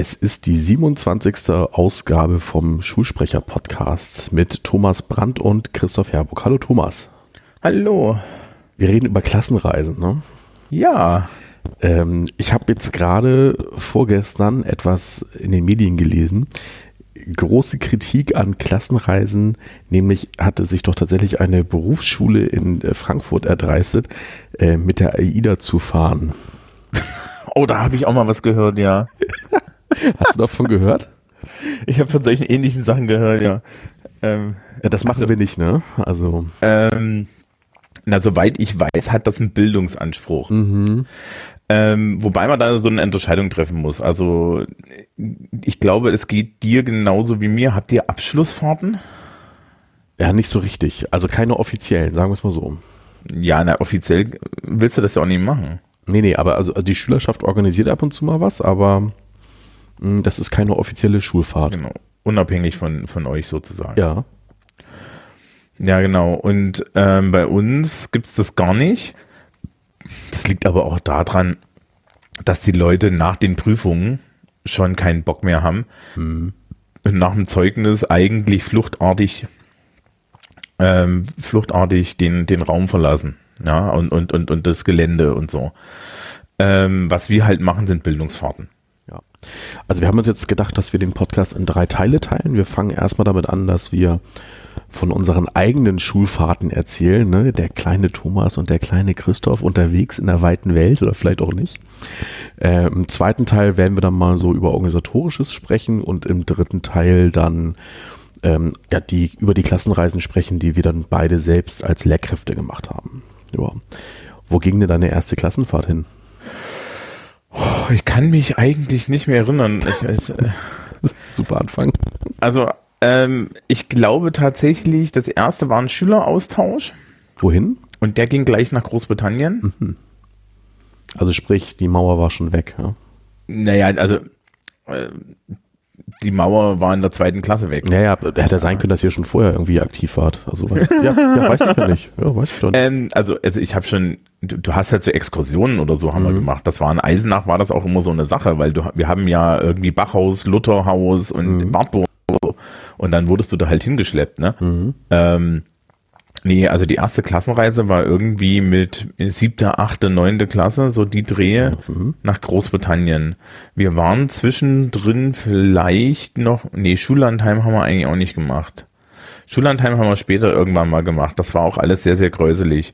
Es ist die 27. Ausgabe vom Schulsprecher-Podcast mit Thomas Brandt und Christoph Herburg. Hallo Thomas. Hallo. Wir reden über Klassenreisen, ne? Ja. Ähm, ich habe jetzt gerade vorgestern etwas in den Medien gelesen. Große Kritik an Klassenreisen, nämlich hatte sich doch tatsächlich eine Berufsschule in äh, Frankfurt erdreistet, äh, mit der AIDA zu fahren. Oh, da habe ich auch mal was gehört, ja. Hast du davon gehört? Ich habe von solchen ähnlichen Sachen gehört, ja. Ähm, ja das machen also, wir nicht, ne? Also. Ähm, na, soweit ich weiß, hat das einen Bildungsanspruch. Mhm. Ähm, wobei man da so eine Unterscheidung treffen muss. Also ich glaube, es geht dir genauso wie mir. Habt ihr Abschlussfahrten? Ja, nicht so richtig. Also keine offiziellen, sagen wir es mal so. Ja, na, offiziell willst du das ja auch nicht machen. Nee, nee, aber also die Schülerschaft organisiert ab und zu mal was, aber hm, das ist keine offizielle Schulfahrt. Genau. Unabhängig von, von euch sozusagen. Ja. Ja, genau. Und ähm, bei uns gibt es das gar nicht. Das liegt aber auch daran, dass die Leute nach den Prüfungen schon keinen Bock mehr haben. Mhm. Und nach dem Zeugnis eigentlich fluchtartig, ähm, fluchtartig den, den Raum verlassen. Ja, und, und, und, und das Gelände und so. Ähm, was wir halt machen, sind Bildungsfahrten. Ja. Also wir haben uns jetzt gedacht, dass wir den Podcast in drei Teile teilen. Wir fangen erstmal damit an, dass wir von unseren eigenen Schulfahrten erzählen. Ne? Der kleine Thomas und der kleine Christoph unterwegs in der weiten Welt oder vielleicht auch nicht. Äh, Im zweiten Teil werden wir dann mal so über organisatorisches sprechen und im dritten Teil dann ähm, ja, die, über die Klassenreisen sprechen, die wir dann beide selbst als Lehrkräfte gemacht haben. Ja. Wo ging denn deine erste Klassenfahrt hin? Oh, ich kann mich eigentlich nicht mehr erinnern. Ich, ich, äh, Super Anfang. Also, ähm, ich glaube tatsächlich, das erste war ein Schüleraustausch. Wohin? Und der ging gleich nach Großbritannien. Mhm. Also sprich, die Mauer war schon weg, ja? Naja, also äh, die Mauer war in der zweiten Klasse weg. Ja, ja, hätte sein können, dass ihr schon vorher irgendwie aktiv wart. Also, ja, ja, weiß ich ja nicht. Ja, weiß ich doch nicht. Ähm, also, also ich habe schon, du, du, hast halt so Exkursionen oder so haben mhm. wir gemacht. Das war in Eisenach, war das auch immer so eine Sache, weil du, wir haben ja irgendwie Bachhaus, Lutherhaus und mhm. Wartburg und dann wurdest du da halt hingeschleppt, ne? Mhm. Ähm, Nee, also die erste Klassenreise war irgendwie mit siebte, achte, neunte Klasse, so die Drehe mhm. nach Großbritannien. Wir waren zwischendrin vielleicht noch, nee, Schullandheim haben wir eigentlich auch nicht gemacht. Schullandheim haben wir später irgendwann mal gemacht. Das war auch alles sehr, sehr gräuselig.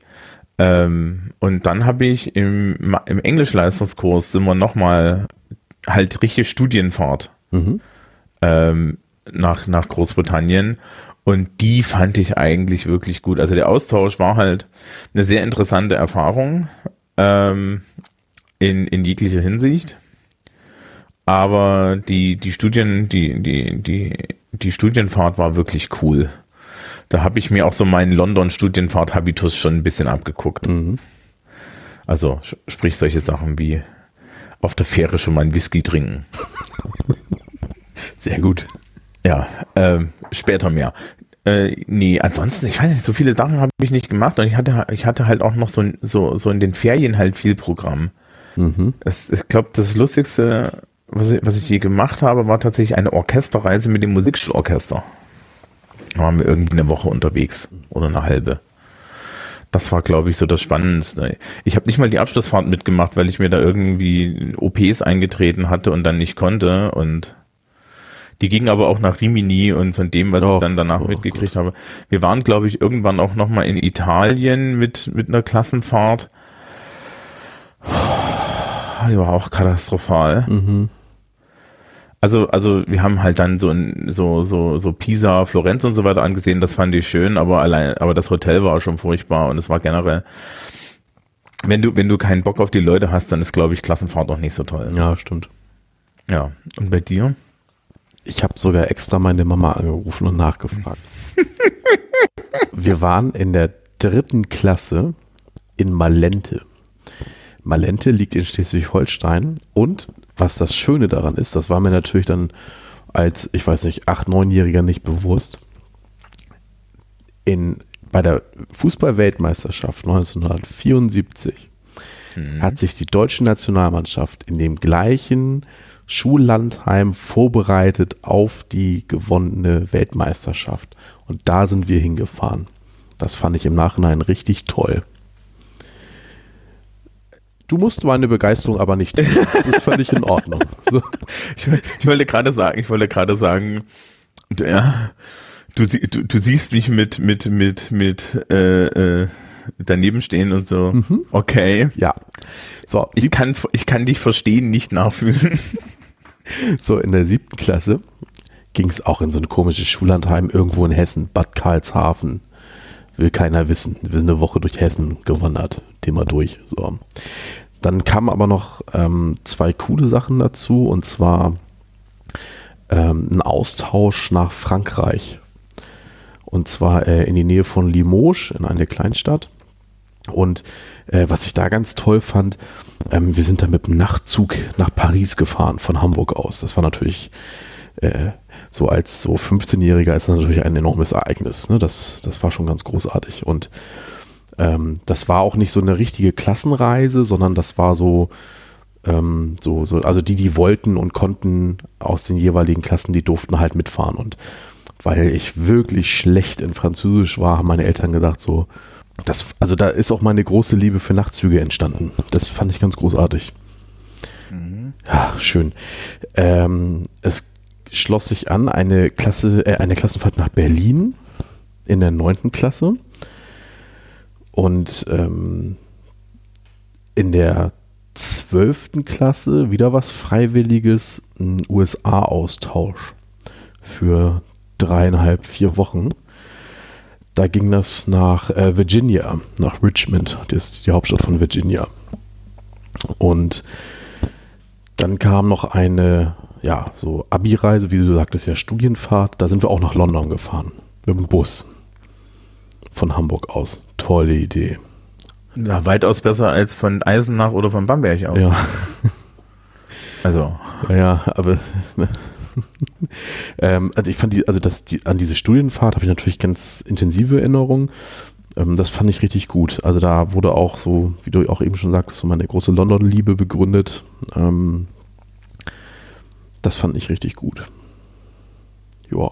Ähm, und dann habe ich im, im Englischleistungskurs sind wir nochmal halt richtig Studienfahrt mhm. ähm, nach, nach Großbritannien. Und die fand ich eigentlich wirklich gut. Also der Austausch war halt eine sehr interessante Erfahrung ähm, in, in jeglicher Hinsicht. Aber die, die Studien, die, die, die, die Studienfahrt war wirklich cool. Da habe ich mir auch so meinen London-Studienfahrt-Habitus schon ein bisschen abgeguckt. Mhm. Also sprich solche Sachen wie auf der Fähre schon mal einen Whisky trinken. Sehr gut. Ja, ähm, später mehr. Äh, nee, ansonsten, ich weiß nicht, so viele Sachen habe ich nicht gemacht und ich hatte, ich hatte halt auch noch so, so, so in den Ferien halt viel Programm. Mhm. Ich glaube, das Lustigste, was ich, was ich je gemacht habe, war tatsächlich eine Orchesterreise mit dem Musikschulorchester. Da waren wir irgendwie eine Woche unterwegs oder eine halbe. Das war, glaube ich, so das Spannendste. Ich habe nicht mal die Abschlussfahrt mitgemacht, weil ich mir da irgendwie OPs eingetreten hatte und dann nicht konnte und die ging aber auch nach Rimini und von dem, was oh, ich dann danach oh, mitgekriegt Gott. habe. Wir waren, glaube ich, irgendwann auch nochmal in Italien mit, mit einer Klassenfahrt. Die war auch katastrophal. Mhm. Also, also wir haben halt dann so, so, so, so Pisa, Florenz und so weiter angesehen, das fand ich schön, aber allein, aber das Hotel war schon furchtbar und es war generell, wenn du, wenn du keinen Bock auf die Leute hast, dann ist, glaube ich, Klassenfahrt auch nicht so toll. Ja, stimmt. Ja. Und bei dir? Ich habe sogar extra meine Mama angerufen und nachgefragt. Wir waren in der dritten Klasse in Malente. Malente liegt in Schleswig-Holstein und was das Schöne daran ist, das war mir natürlich dann als, ich weiß nicht, acht, neunjähriger nicht bewusst. in, bei der Fußball-Weltmeisterschaft 1974 Mhm. hat sich die deutsche Nationalmannschaft in dem gleichen Schullandheim vorbereitet auf die gewonnene Weltmeisterschaft. Und da sind wir hingefahren. Das fand ich im Nachhinein richtig toll. Du musst meine Begeisterung aber nicht. Das ist völlig in Ordnung. So. Ich, ich wollte gerade sagen, ich wollte gerade sagen, du, ja, du, du, du siehst mich mit, mit, mit, mit, äh, äh, daneben stehen und so. Okay. Ja. So, Ich kann, ich kann dich verstehen, nicht nachfühlen. So in der siebten Klasse ging es auch in so ein komisches Schullandheim irgendwo in Hessen, Bad Karlshafen. Will keiner wissen. Wir sind eine Woche durch Hessen gewandert. Thema durch. So. Dann kamen aber noch ähm, zwei coole Sachen dazu und zwar ähm, ein Austausch nach Frankreich. Und zwar äh, in die Nähe von Limoges, in eine Kleinstadt. Und äh, was ich da ganz toll fand, ähm, wir sind da mit dem Nachtzug nach Paris gefahren, von Hamburg aus. Das war natürlich äh, so als so 15-Jähriger ist natürlich ein enormes Ereignis. Ne? Das, das war schon ganz großartig. Und ähm, das war auch nicht so eine richtige Klassenreise, sondern das war so, ähm, so, so, also die, die wollten und konnten aus den jeweiligen Klassen, die durften halt mitfahren. Und weil ich wirklich schlecht in Französisch war, haben meine Eltern gesagt, so, das, also da ist auch meine große Liebe für Nachtzüge entstanden. Das fand ich ganz großartig. Ja, schön. Ähm, es schloss sich an eine Klasse, äh, eine Klassenfahrt nach Berlin in der neunten Klasse. Und ähm, in der zwölften Klasse wieder was Freiwilliges, ein USA-Austausch für dreieinhalb, vier Wochen. Da ging das nach äh, Virginia, nach Richmond, das ist die Hauptstadt von Virginia. Und dann kam noch eine, ja, so Abi-Reise, wie du sagtest, ja, Studienfahrt. Da sind wir auch nach London gefahren. Mit dem Bus. Von Hamburg aus. Tolle Idee. Ja, weitaus besser als von Eisenach oder von Bamberg aus. Ja, Also, ja, ja aber ähm, also ich fand die, also das, die, an diese Studienfahrt habe ich natürlich ganz intensive Erinnerungen. Ähm, das fand ich richtig gut. Also da wurde auch so, wie du auch eben schon sagtest, so meine große London-Liebe begründet. Ähm, das fand ich richtig gut. Ja.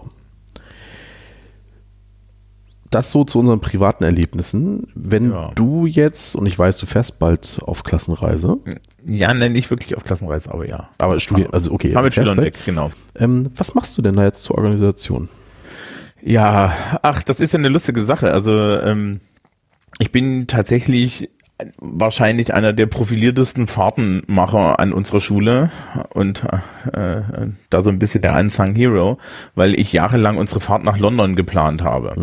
Das so zu unseren privaten Erlebnissen. Wenn Ja. du jetzt, und ich weiß, du fährst bald auf Klassenreise, ja, nein, nicht wirklich auf Klassenreise, aber ja. aber Studien, also okay, Fahr mit Schülern weg. weg, genau. Ähm, was machst du denn da jetzt zur Organisation? Ja, ach, das ist ja eine lustige Sache. Also ähm, ich bin tatsächlich wahrscheinlich einer der profiliertesten Fahrtenmacher an unserer Schule und äh, äh, da so ein bisschen der Unsung Hero, weil ich jahrelang unsere Fahrt nach London geplant habe.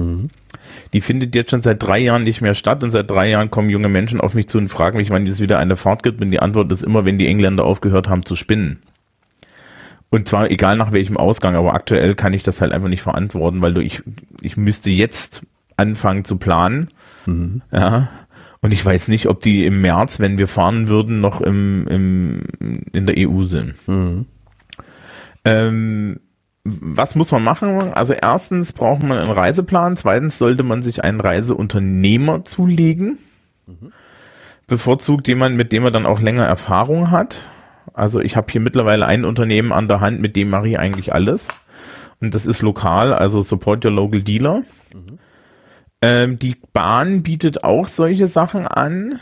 Die findet jetzt schon seit drei Jahren nicht mehr statt und seit drei Jahren kommen junge Menschen auf mich zu und fragen mich, wann es wieder eine Fahrt gibt und die Antwort ist immer, wenn die Engländer aufgehört haben zu spinnen. Und zwar egal nach welchem Ausgang, aber aktuell kann ich das halt einfach nicht verantworten, weil du, ich, ich müsste jetzt anfangen zu planen. Ja. Und ich weiß nicht, ob die im März, wenn wir fahren würden, noch im, im, in der EU sind. Ähm, was muss man machen? Also erstens braucht man einen Reiseplan, zweitens sollte man sich einen Reiseunternehmer zulegen. Bevorzugt jemand, mit dem er dann auch länger Erfahrung hat. Also ich habe hier mittlerweile ein Unternehmen an der Hand, mit dem mache ich eigentlich alles. Und das ist lokal, also Support Your Local Dealer. Ähm, die Bahn bietet auch solche Sachen an.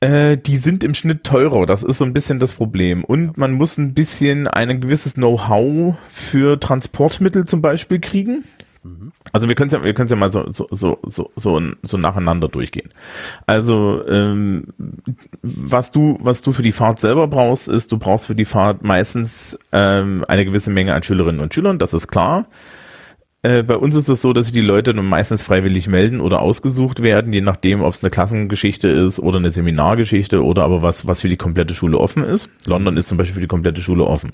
Äh, die sind im Schnitt teurer, das ist so ein bisschen das Problem. Und man muss ein bisschen ein gewisses Know-how für Transportmittel zum Beispiel kriegen. Also wir können es ja, ja mal so, so, so, so, so, so nacheinander durchgehen. Also ähm, was du, was du für die Fahrt selber brauchst, ist, du brauchst für die Fahrt meistens ähm, eine gewisse Menge an Schülerinnen und Schülern, das ist klar. Äh, bei uns ist es so, dass sich die Leute dann meistens freiwillig melden oder ausgesucht werden, je nachdem, ob es eine Klassengeschichte ist oder eine Seminargeschichte oder aber was, was für die komplette Schule offen ist. London ist zum Beispiel für die komplette Schule offen.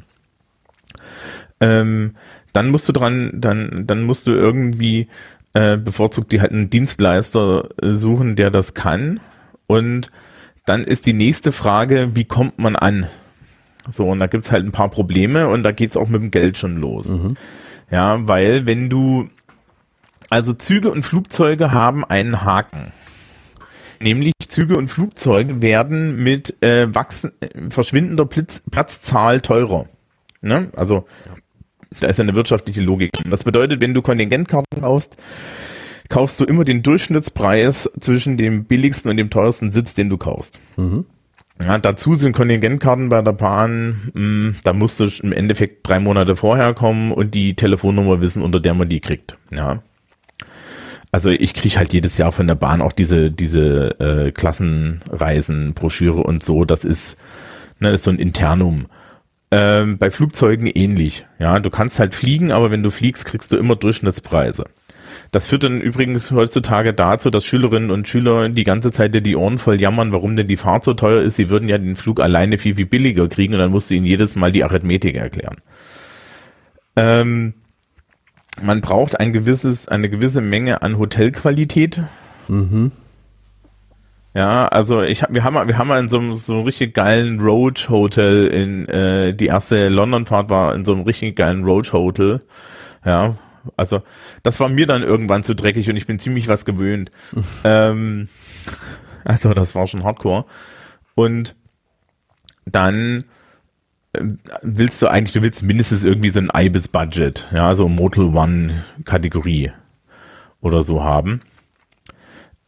Ähm, dann musst du dran, dann, dann musst du irgendwie äh, bevorzugt die halt einen Dienstleister äh, suchen, der das kann. Und dann ist die nächste Frage, wie kommt man an? So, und da gibt's halt ein paar Probleme und da geht's auch mit dem Geld schon los. Ja, weil wenn du Also Züge und Flugzeuge haben einen Haken. Nämlich Züge und Flugzeuge werden mit äh, wachsen, äh, verschwindender Platz, Platzzahl teurer. Ne? Also da ist eine wirtschaftliche Logik. Das bedeutet, wenn du Kontingentkarten kaufst, kaufst du immer den Durchschnittspreis zwischen dem billigsten und dem teuersten Sitz, den du kaufst. Mhm. Ja, dazu sind Kontingentkarten bei der Bahn, mh, hm, da musst du im Endeffekt drei Monate vorher kommen und die Telefonnummer wissen, unter der man die kriegt. Ja. Also ich kriege halt jedes Jahr von der Bahn auch diese, diese äh, Klassenreisen, Broschüre und so. Das ist, ne, das ist so ein Internum. Ähm, bei Flugzeugen ähnlich. Ja, du kannst halt fliegen, aber wenn du fliegst, kriegst du immer Durchschnittspreise. Das führt dann übrigens heutzutage dazu, dass Schülerinnen und Schüler die ganze Zeit die Ohren voll jammern, warum denn die Fahrt so teuer ist. Sie würden ja den Flug alleine viel, viel billiger kriegen und dann musst du ihnen jedes Mal die Arithmetik erklären. Ähm, man braucht ein gewisses, eine gewisse Menge an Hotelqualität. Mhm. Ja, also ich hab, wir haben wir haben mal in so einem so einem richtig geilen Road Hotel in äh, die erste London Fahrt war in so einem richtig geilen Road Hotel. Ja, also das war mir dann irgendwann zu dreckig und ich bin ziemlich was gewöhnt. ähm, also das war schon Hardcore. Und dann willst du eigentlich, du willst mindestens irgendwie so ein Ibis-Budget, ja, so Motel One-Kategorie oder so haben.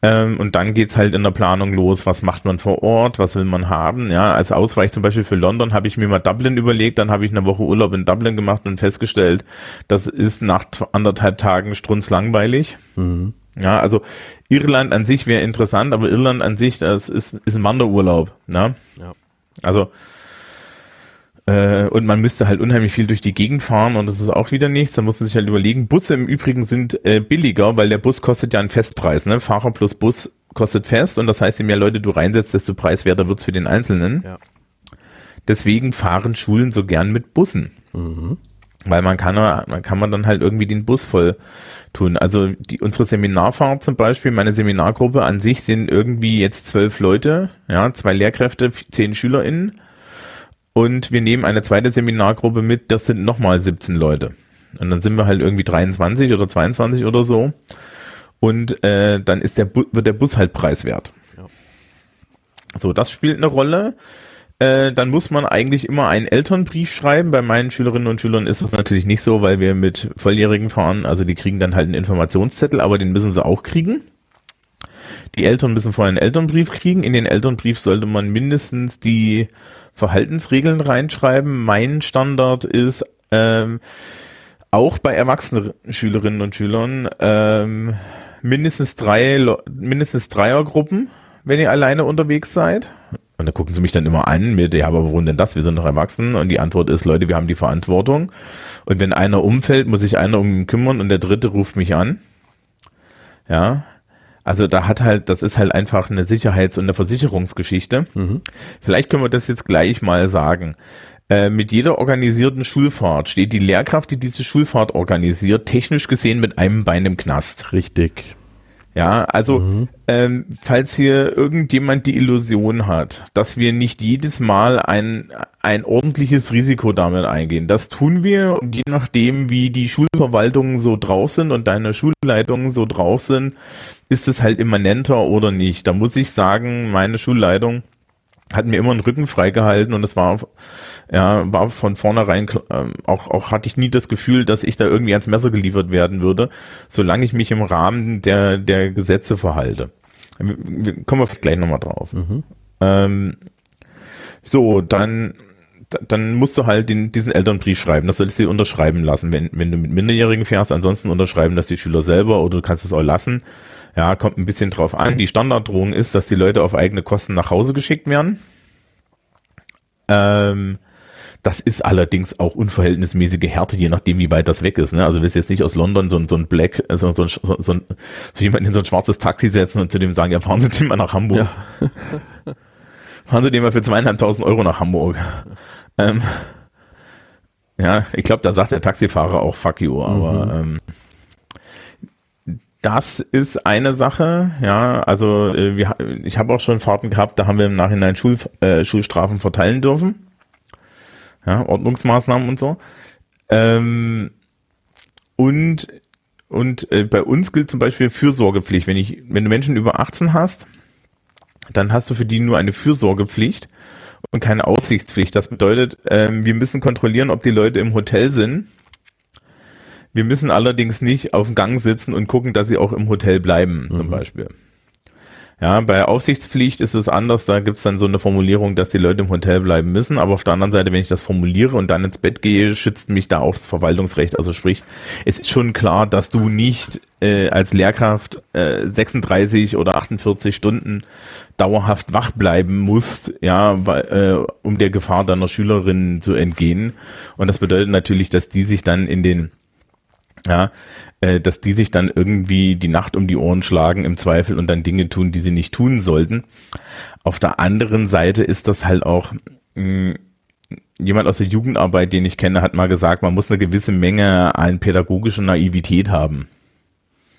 Ähm, und dann geht's halt in der Planung los, was macht man vor Ort, was will man haben. Ja, als Ausweich zum Beispiel für London habe ich mir mal Dublin überlegt, dann habe ich eine Woche Urlaub in Dublin gemacht und festgestellt, das ist nach anderthalb Tagen strunzlangweilig. Mhm. Ja, also Irland an sich wäre interessant, aber Irland an sich, das ist, ist ein Wanderurlaub. Ne? Ja. Also äh, und man müsste halt unheimlich viel durch die Gegend fahren und das ist auch wieder nichts. Da muss man sich halt überlegen. Busse im Übrigen sind äh, billiger, weil der Bus kostet ja einen Festpreis. Ne? Fahrer plus Bus kostet fest und das heißt, je mehr Leute du reinsetzt, desto preiswerter wird's für den Einzelnen. Ja. Deswegen fahren Schulen so gern mit Bussen. Mhm. Weil man kann, man kann man dann halt irgendwie den Bus voll tun. Also die, unsere Seminarfahrt zum Beispiel, meine Seminargruppe an sich sind irgendwie jetzt zwölf Leute, ja, zwei Lehrkräfte, zehn SchülerInnen und wir nehmen eine zweite Seminargruppe mit, das sind nochmal 17 Leute. Und dann sind wir halt irgendwie 23 oder 22 oder so. Und äh, dann ist der wird der Bus halt preiswert. Ja. So, das spielt eine Rolle. Äh, dann muss man eigentlich immer einen Elternbrief schreiben. Bei meinen Schülerinnen und Schülern ist das natürlich nicht so, weil wir mit Volljährigen fahren. Also die kriegen dann halt einen Informationszettel, aber den müssen sie auch kriegen. Die Eltern müssen vorher einen Elternbrief kriegen. In den Elternbrief sollte man mindestens die Verhaltensregeln reinschreiben. Mein Standard ist ähm, auch bei erwachsenen Schülerinnen und Schülern ähm, mindestens drei, mindestens Dreiergruppen, wenn ihr alleine unterwegs seid. Und da gucken sie mich dann immer an mit, ja, aber warum denn das? Wir sind doch erwachsen. Und die Antwort ist, Leute, wir haben die Verantwortung. Und wenn einer umfällt, muss sich einer um ihn kümmern und der dritte ruft mich an. Ja, also da hat halt, das ist halt einfach eine Sicherheits- und eine Versicherungsgeschichte. Mhm. Vielleicht können wir das jetzt gleich mal sagen. Äh, mit jeder organisierten Schulfahrt steht die Lehrkraft, die diese Schulfahrt organisiert, technisch gesehen mit einem Bein im Knast. Richtig. Ja, also mhm. ähm, falls hier irgendjemand die Illusion hat, dass wir nicht jedes Mal ein, ein ordentliches Risiko damit eingehen, das tun wir und je nachdem, wie die Schulverwaltungen so drauf sind und deine Schulleitungen so drauf sind, ist es halt immanenter oder nicht. Da muss ich sagen, meine Schulleitung hat mir immer einen Rücken freigehalten und es war ja war von vornherein ähm, auch auch hatte ich nie das Gefühl, dass ich da irgendwie ans Messer geliefert werden würde, solange ich mich im Rahmen der der Gesetze verhalte. Kommen wir gleich nochmal drauf. Mhm. Ähm, so dann dann musst du halt den, diesen Elternbrief schreiben. Das solltest du dir unterschreiben lassen, wenn, wenn du mit Minderjährigen fährst. Ansonsten unterschreiben das die Schüler selber oder du kannst es auch lassen. Ja, kommt ein bisschen drauf an. Die Standarddrohung ist, dass die Leute auf eigene Kosten nach Hause geschickt werden. Ähm, das ist allerdings auch unverhältnismäßige Härte, je nachdem, wie weit das weg ist. Ne? Also willst jetzt nicht aus London so, so ein Black, so, so, so, so, so jemanden in so ein schwarzes Taxi setzen und zu dem sagen, ja, fahren Sie den mal nach Hamburg. Ja. fahren Sie den mal für zweieinhalbtausend Euro nach Hamburg. Ähm, ja, ich glaube, da sagt der Taxifahrer auch fuck you, aber mhm. ähm, das ist eine Sache, ja, also äh, wir, ich habe auch schon Fahrten gehabt, da haben wir im Nachhinein Schul, äh, Schulstrafen verteilen dürfen. Ja, Ordnungsmaßnahmen und so. Ähm, und und äh, bei uns gilt zum Beispiel Fürsorgepflicht. Wenn ich, wenn du Menschen über 18 hast, dann hast du für die nur eine Fürsorgepflicht und keine Aussichtspflicht. Das bedeutet, ähm, wir müssen kontrollieren, ob die Leute im Hotel sind. Wir müssen allerdings nicht auf dem Gang sitzen und gucken, dass sie auch im Hotel bleiben, zum Mhm. Beispiel. Ja, bei Aufsichtspflicht ist es anders, da gibt's dann so eine Formulierung, dass die Leute im Hotel bleiben müssen, aber auf der anderen Seite, wenn ich das formuliere und dann ins Bett gehe, schützt mich da auch das Verwaltungsrecht. Also sprich, es ist schon klar, dass du nicht äh, als Lehrkraft äh, 36 oder 48 Stunden dauerhaft wach bleiben musst, ja, weil, äh, um der Gefahr deiner Schülerinnen zu entgehen. Und das bedeutet natürlich, dass die sich dann in den ja, äh, dass die sich dann irgendwie die Nacht um die Ohren schlagen im Zweifel und dann Dinge tun, die sie nicht tun sollten. Auf der anderen Seite ist das halt auch mh, jemand aus der Jugendarbeit, den ich kenne, hat mal gesagt, man muss eine gewisse Menge an pädagogischer Naivität haben.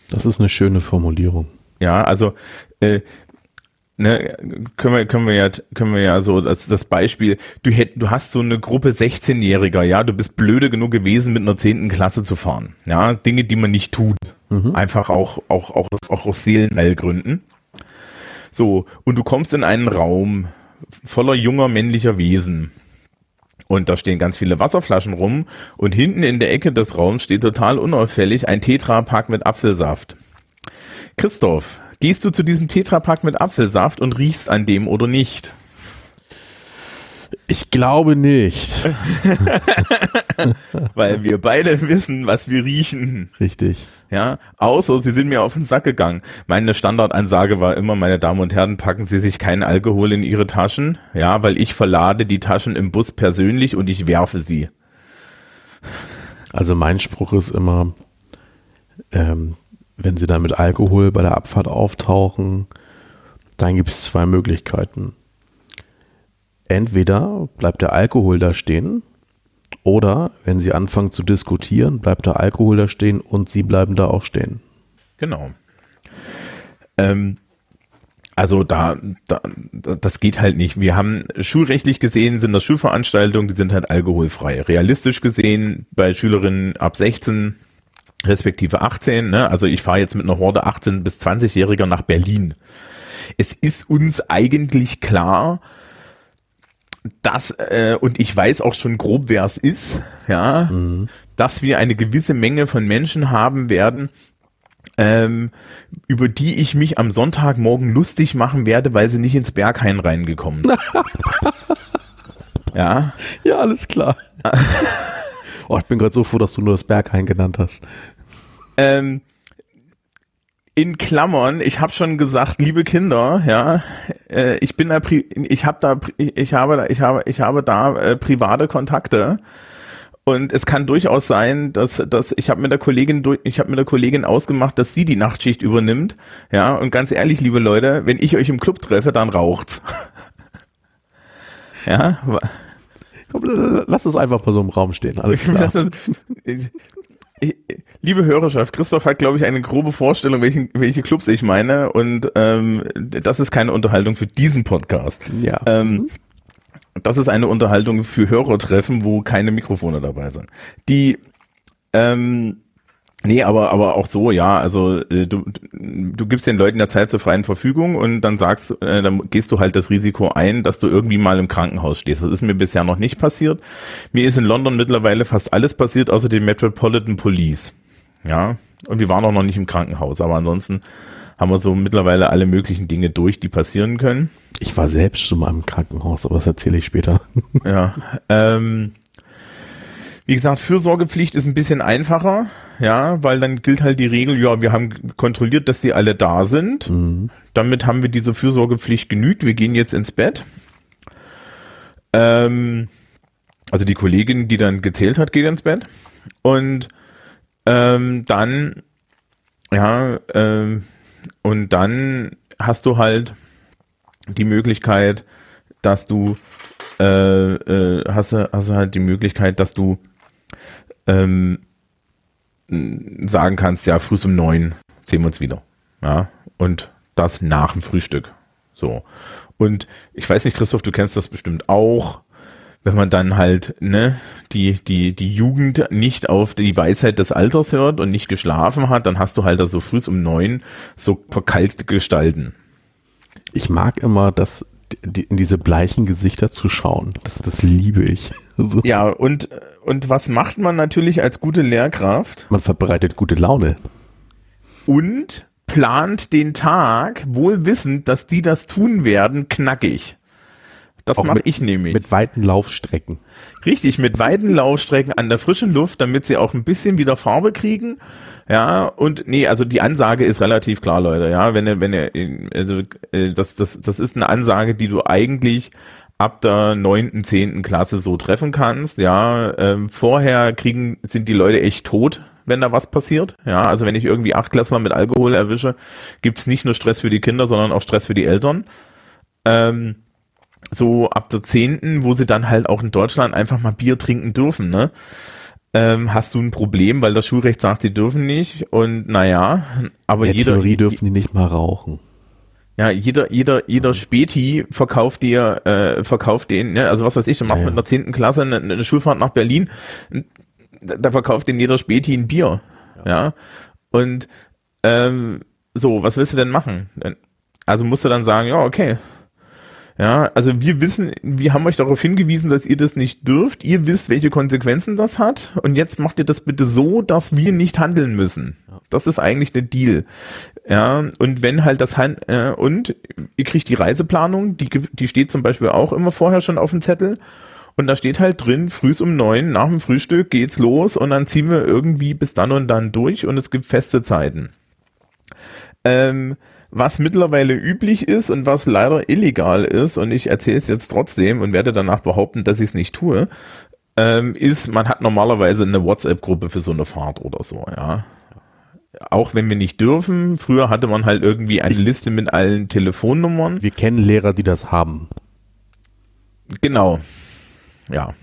Das ist eine schöne Formulierung. Ja, also äh, ne, können wir können wir ja können wir ja so das das Beispiel, du hätt, du hast so eine Gruppe 16-Jähriger, ja, du bist blöde genug gewesen mit einer 10. Klasse zu fahren. Ja, Dinge, die man nicht tut. Einfach auch auch auch auch aus Seelenheilgründen. So, und du kommst in einen Raum voller junger männlicher Wesen. Und da stehen ganz viele Wasserflaschen rum und hinten in der Ecke des Raums steht total unauffällig ein Tetrapack mit Apfelsaft. Christoph, gehst du zu diesem Tetrapack mit Apfelsaft und riechst an dem oder nicht? Ich glaube nicht. Weil wir beide wissen, was wir riechen. Richtig. Ja, außer sie sind mir auf den Sack gegangen. Meine Standardansage war immer, meine Damen und Herren, packen Sie sich keinen Alkohol in Ihre Taschen. Ja, weil ich verlade die Taschen im Bus persönlich und ich werfe sie. Also mein Spruch ist immer, ähm, wenn Sie dann mit Alkohol bei der Abfahrt auftauchen, dann gibt es zwei Möglichkeiten. Entweder bleibt der Alkohol da stehen oder wenn Sie anfangen zu diskutieren, bleibt der Alkohol da stehen und Sie bleiben da auch stehen. Genau. Ähm, also da, da, das geht halt nicht. Wir haben schulrechtlich gesehen, sind das Schulveranstaltungen, die sind halt alkoholfrei. Realistisch gesehen bei Schülerinnen ab 16 respektive 18, ne? also ich fahre jetzt mit einer Horde 18 bis 20-Jähriger nach Berlin. Es ist uns eigentlich klar, dass, äh, und ich weiß auch schon grob, wer es ist, ja, dass wir eine gewisse Menge von Menschen haben werden, ähm, über die ich mich am Sonntagmorgen lustig machen werde, weil sie nicht ins Berghain reingekommen sind. ja, Ja, alles klar. oh, ich bin gerade so froh, dass du nur das Berghain genannt hast. Ähm, in Klammern, ich habe schon gesagt, liebe Kinder, ja, äh, ich bin da, ich habe da, ich habe da, ich habe, ich habe da äh, private Kontakte und es kann durchaus sein, dass, dass ich habe mit der Kollegin, ich habe mit der Kollegin ausgemacht, dass sie die Nachtschicht übernimmt, ja, und ganz ehrlich, liebe Leute, wenn ich euch im Club treffe, dann raucht's. ja, Komm, lass es einfach mal so im Raum stehen. Alles klar. Liebe Hörerschaft, Christoph hat, glaube ich, eine grobe Vorstellung, welche, welche Clubs ich meine. Und ähm, das ist keine Unterhaltung für diesen Podcast. Ja. Ähm, das ist eine Unterhaltung für Hörertreffen, wo keine Mikrofone dabei sind. Die, ähm, nee, aber, aber auch so, ja, also äh, du, du gibst den Leuten ja Zeit zur freien Verfügung und dann sagst, äh, dann gehst du halt das Risiko ein, dass du irgendwie mal im Krankenhaus stehst. Das ist mir bisher noch nicht passiert. Mir ist in London mittlerweile fast alles passiert, außer dem Metropolitan Police. Ja, und wir waren auch noch nicht im Krankenhaus, aber ansonsten haben wir so mittlerweile alle möglichen Dinge durch, die passieren können. Ich war selbst schon mal im Krankenhaus, aber das erzähle ich später. Ja. Ähm, wie gesagt, Fürsorgepflicht ist ein bisschen einfacher, ja, weil dann gilt halt die Regel, ja, wir haben kontrolliert, dass sie alle da sind. Damit haben wir diese Fürsorgepflicht genügt. Wir gehen jetzt ins Bett. Ähm, also die Kollegin, die dann gezählt hat, geht ins Bett. Und ähm, dann, ja, ähm, und dann hast du halt die Möglichkeit, dass du äh, äh, hast, du, hast du halt die Möglichkeit, dass du ähm, sagen kannst, ja, früh um neun sehen wir uns wieder. Ja, und das nach dem Frühstück. So. Und ich weiß nicht, Christoph, du kennst das bestimmt auch. wenn man dann halt ne, die, die, die Jugend nicht auf die Weisheit des Alters hört und nicht geschlafen hat, dann hast du halt da so früh um neun so verkalkte Gestalten. Ich mag immer, das die, in diese bleichen Gesichter zu schauen. Das, das liebe ich. So. Ja, und, und was macht man natürlich als gute Lehrkraft? Man verbreitet gute Laune. Und plant den Tag, wohl wissend, dass die das tun werden, knackig. Das mache ich nämlich. Mit weiten Laufstrecken. Richtig, mit weiten Laufstrecken an der frischen Luft, damit sie auch ein bisschen wieder Farbe kriegen. Ja, und nee, also die Ansage ist relativ klar, Leute. Ja, wenn ihr, wenn ihr, also, äh, das, das, das ist eine Ansage, die du eigentlich ab der neunten, zehnten Klasse so treffen kannst. Ja, ähm, vorher kriegen, sind die Leute echt tot, wenn da was passiert. Ja, also wenn ich irgendwie Achtklässler mit Alkohol erwische, gibt's nicht nur Stress für die Kinder, sondern auch Stress für die Eltern. Ähm, so ab der zehnten, wo sie dann halt auch in Deutschland einfach mal Bier trinken dürfen, ne? Ähm, hast du ein Problem, weil das Schulrecht sagt, sie dürfen nicht. Und naja, aber in jeder. Theorie dürfen die nicht mal rauchen. Ja, jeder, jeder, jeder Späti verkauft dir, äh, verkauft den, ne? also was weiß ich, du machst ja, ja. mit einer zehnten Klasse eine, eine, Schulfahrt nach Berlin, da verkauft den jeder Späti ein Bier. Ja. ja? Und ähm, so, was willst du denn machen? Also musst du dann sagen, ja, okay, ja, also wir wissen, wir haben euch darauf hingewiesen, dass ihr das nicht dürft. Ihr wisst, welche Konsequenzen das hat. Und jetzt macht ihr das bitte so, dass wir nicht handeln müssen. Das ist eigentlich der Deal. Ja, und wenn halt das Han äh, und ihr kriegt die Reiseplanung, die, die steht zum Beispiel auch immer vorher schon auf dem Zettel. Und da steht halt drin, frühs um neun nach dem Frühstück geht's los und dann ziehen wir irgendwie bis dann und dann durch und es gibt feste Zeiten. Ähm, was mittlerweile üblich ist und was leider illegal ist, und ich erzähle es jetzt trotzdem und werde danach behaupten, dass ich es nicht tue, ähm, ist, man hat normalerweise eine WhatsApp-Gruppe für so eine Fahrt oder so, ja. Auch wenn wir nicht dürfen, früher hatte man halt irgendwie eine Liste mit allen Telefonnummern. Wir kennen Lehrer, die das haben. Genau. Ja.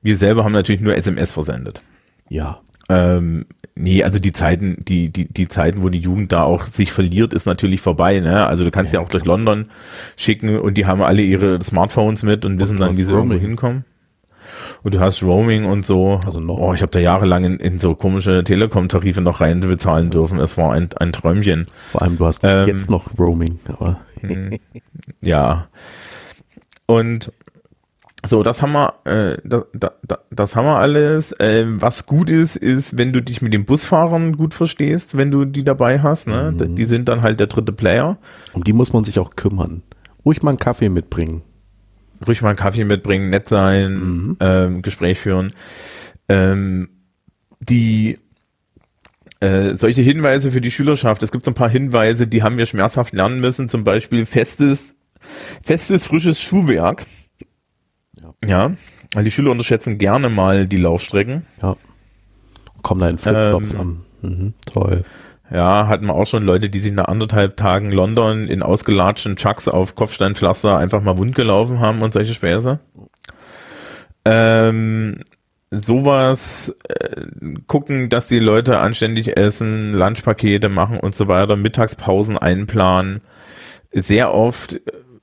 Wir selber haben natürlich nur SMS versendet. Ja. Ähm, nee, also die Zeiten, die, die, die Zeiten, wo die Jugend da auch sich verliert, ist natürlich vorbei. Ne? Also du kannst ja, ja auch durch London schicken und die haben alle ihre Smartphones mit und wissen und dann, wie sie irgendwo hinkommen. Und du hast Roaming und so. Also noch. Oh, ich habe da jahrelang in, in so komische Telekom-Tarife noch rein bezahlen dürfen. Es war ein, ein Träumchen. Vor allem, du hast ähm, jetzt noch Roaming. Aber hm. ja. Und so, das haben wir, äh, da, da, das haben wir alles. Ähm, was gut ist, ist, wenn du dich mit den Busfahrern gut verstehst, wenn du die dabei hast. Ne? Mhm. Die sind dann halt der dritte Player. Um die muss man sich auch kümmern. Ruhig mal einen Kaffee mitbringen. Ruhig mal einen Kaffee mitbringen, nett sein, mhm. ähm, Gespräch führen. Ähm, die äh, solche Hinweise für die Schülerschaft. Es gibt so ein paar Hinweise, die haben wir schmerzhaft lernen müssen. Zum Beispiel festes, festes, frisches Schuhwerk ja, weil die Schüler unterschätzen gerne mal die Laufstrecken. Ja. Kommen da in Flipflops ähm, an. Mhm, toll. Ja, hatten wir auch schon Leute, die sich nach anderthalb Tagen London in ausgelatschten Chucks auf Kopfsteinpflaster einfach mal wund gelaufen haben und solche Späße. Ähm, sowas äh, gucken, dass die Leute anständig essen, Lunchpakete machen und so weiter, Mittagspausen einplanen. Sehr oft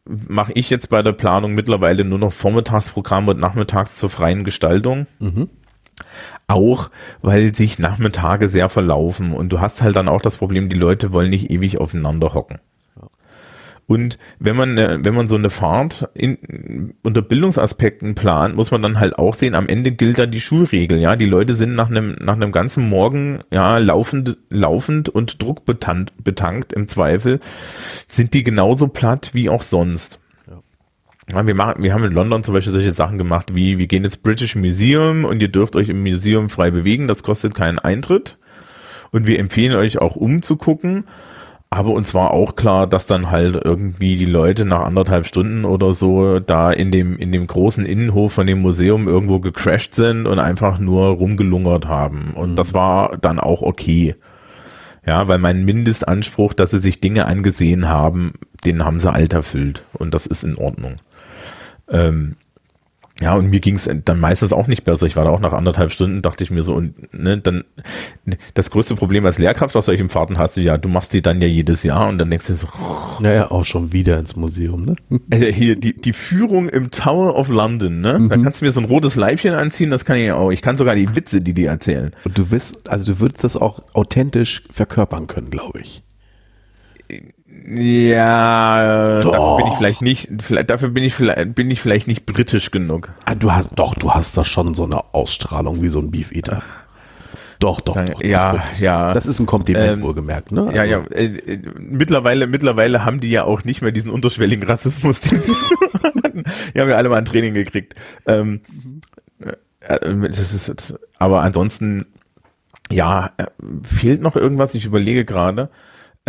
mache ich jetzt bei der Planung mittlerweile nur noch Vormittagsprogramme und nachmittags zur freien Gestaltung. Mhm. Auch, weil sich Nachmittage sehr verlaufen und du hast halt dann auch das Problem, die Leute wollen nicht ewig aufeinander hocken. Und wenn man, äh, wenn man so eine Fahrt in, unter Bildungsaspekten plant, muss man dann halt auch sehen, am Ende gilt da die Schulregel, ja. Die Leute sind nach einem, nach einem ganzen Morgen, ja, laufend, laufend und druckbetankt, betankt im Zweifel, sind die genauso platt wie auch sonst. Ja, wir, machen, wir haben in London zum Beispiel solche Sachen gemacht wie, wir gehen ins British Museum und ihr dürft euch im Museum frei bewegen, das kostet keinen Eintritt. Und wir empfehlen euch auch umzugucken. Aber uns war auch klar, dass dann halt irgendwie die Leute nach anderthalb Stunden oder so da in dem, in dem großen Innenhof von dem Museum irgendwo gecrashed sind und einfach nur rumgelungert haben. Und mhm. das war dann auch okay. Ja, weil mein Mindestanspruch, dass sie sich Dinge angesehen haben, den haben sie alt erfüllt. Und das ist in Ordnung. Ähm, Ja, und mir ging es dann meistens auch nicht besser. Ich war da auch nach anderthalb Stunden, dachte ich mir so, und ne, dann das größte Problem als Lehrkraft auf solchen Fahrten hast du ja, du machst die dann ja jedes Jahr und dann denkst du so, oh. Naja, auch schon wieder ins Museum, ne? Also hier, die, die Führung im Tower of London, ne? Da kannst du mir so ein rotes Leibchen anziehen, das kann ich ja auch. Ich kann sogar die Witze, die die erzählen. Und du wirst, also du würdest das auch authentisch verkörpern können, glaube ich. Ja, äh, Doch. dafür bin ich vielleicht nicht, vielleicht, dafür bin ich vielleicht, bin ich vielleicht nicht britisch genug. Ah, du hast, doch, du hast da schon so eine Ausstrahlung wie so ein Beef Eater. Doch, doch, doch. Ja, doch. ja. Das ist ein Kompliment Ähm, wohlgemerkt, ne? Ja, ja, äh, äh, mittlerweile, mittlerweile haben die ja auch nicht mehr diesen unterschwelligen Rassismus, den sie hatten. Die haben ja alle mal ein Training gekriegt. Ähm, äh, äh, das ist, das, aber ansonsten, ja, äh, fehlt noch irgendwas, ich überlege gerade.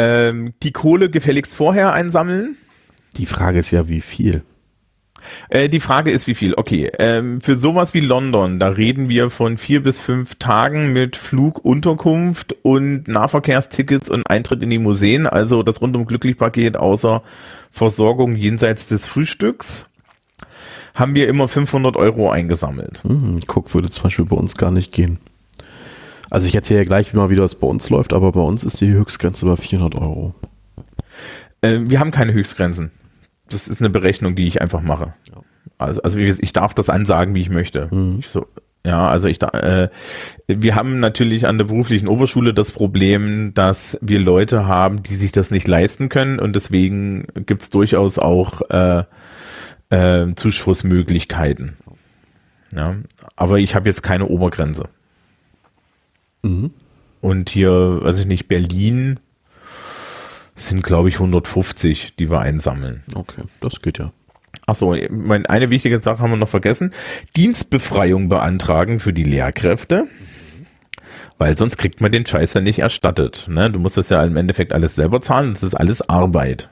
Ähm, die Kohle gefälligst vorher einsammeln. Die Frage ist ja, wie viel? Äh, die Frage ist, wie viel? Okay, ähm, für sowas wie London, da reden wir von vier bis fünf Tagen mit Flug, Unterkunft und Nahverkehrstickets und Eintritt in die Museen, also das rundum glücklich Paket außer Versorgung jenseits des Frühstücks, haben wir immer 500 Euro eingesammelt. Hm, guck, würde zum Beispiel bei uns gar nicht gehen. Also ich erzähle ja gleich mal, wie das bei uns läuft, aber bei uns ist die Höchstgrenze bei 400 Euro. Äh, wir haben keine Höchstgrenzen. Das ist eine Berechnung, die ich einfach mache. Ja. Also, also ich darf das ansagen, wie ich möchte. Ich so, ja, also ich da, äh, wir haben natürlich an der beruflichen Oberschule das Problem, dass wir Leute haben, die sich das nicht leisten können und deswegen gibt es durchaus auch äh, äh, Zuschussmöglichkeiten. Ja, aber ich habe jetzt keine Obergrenze. Mhm. Und hier, weiß ich nicht, Berlin sind, glaube ich, 150, die wir einsammeln. Okay, das geht ja. Achso, eine wichtige Sache haben wir noch vergessen. Dienstbefreiung beantragen für die Lehrkräfte. Weil sonst kriegt man den Scheiß ja nicht erstattet. Ne? Du musst das ja im Endeffekt alles selber zahlen. Das ist alles Arbeit.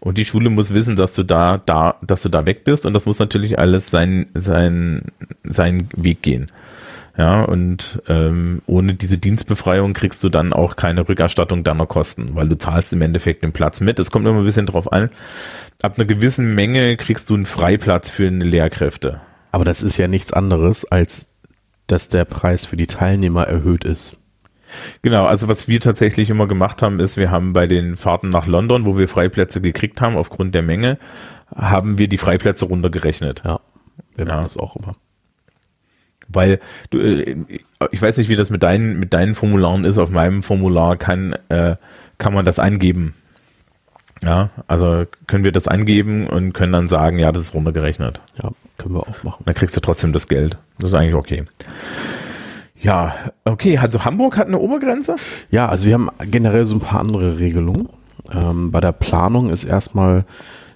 Und die Schule muss wissen, dass du da, da, dass du da weg bist. Und das muss natürlich alles sein, sein, seinen Weg gehen. Ja, und ähm, ohne diese Dienstbefreiung kriegst du dann auch keine Rückerstattung deiner Kosten, weil du zahlst im Endeffekt den Platz mit. Es kommt immer ein bisschen drauf an. Ab einer gewissen Menge kriegst du einen Freiplatz für eine Lehrkräfte. Aber das ist ja nichts anderes, als dass der Preis für die Teilnehmer erhöht ist. Genau, also was wir tatsächlich immer gemacht haben, ist, wir haben bei den Fahrten nach London, wo wir Freiplätze gekriegt haben aufgrund der Menge, haben wir die Freiplätze runtergerechnet. Ja, wir Ja. machen das auch immer. Weil du, äh, ich weiß nicht, wie das mit deinen, mit deinen Formularen ist. Auf meinem Formular kann, äh, kann man das eingeben. Ja, also können wir das angeben und können dann sagen, ja, das ist runtergerechnet. Ja, können wir auch machen. Dann kriegst du trotzdem das Geld. Das ist eigentlich okay. Ja, okay, also Hamburg hat eine Obergrenze? Ja, also wir haben generell so ein paar andere Regelungen. Ähm, bei der Planung ist erstmal,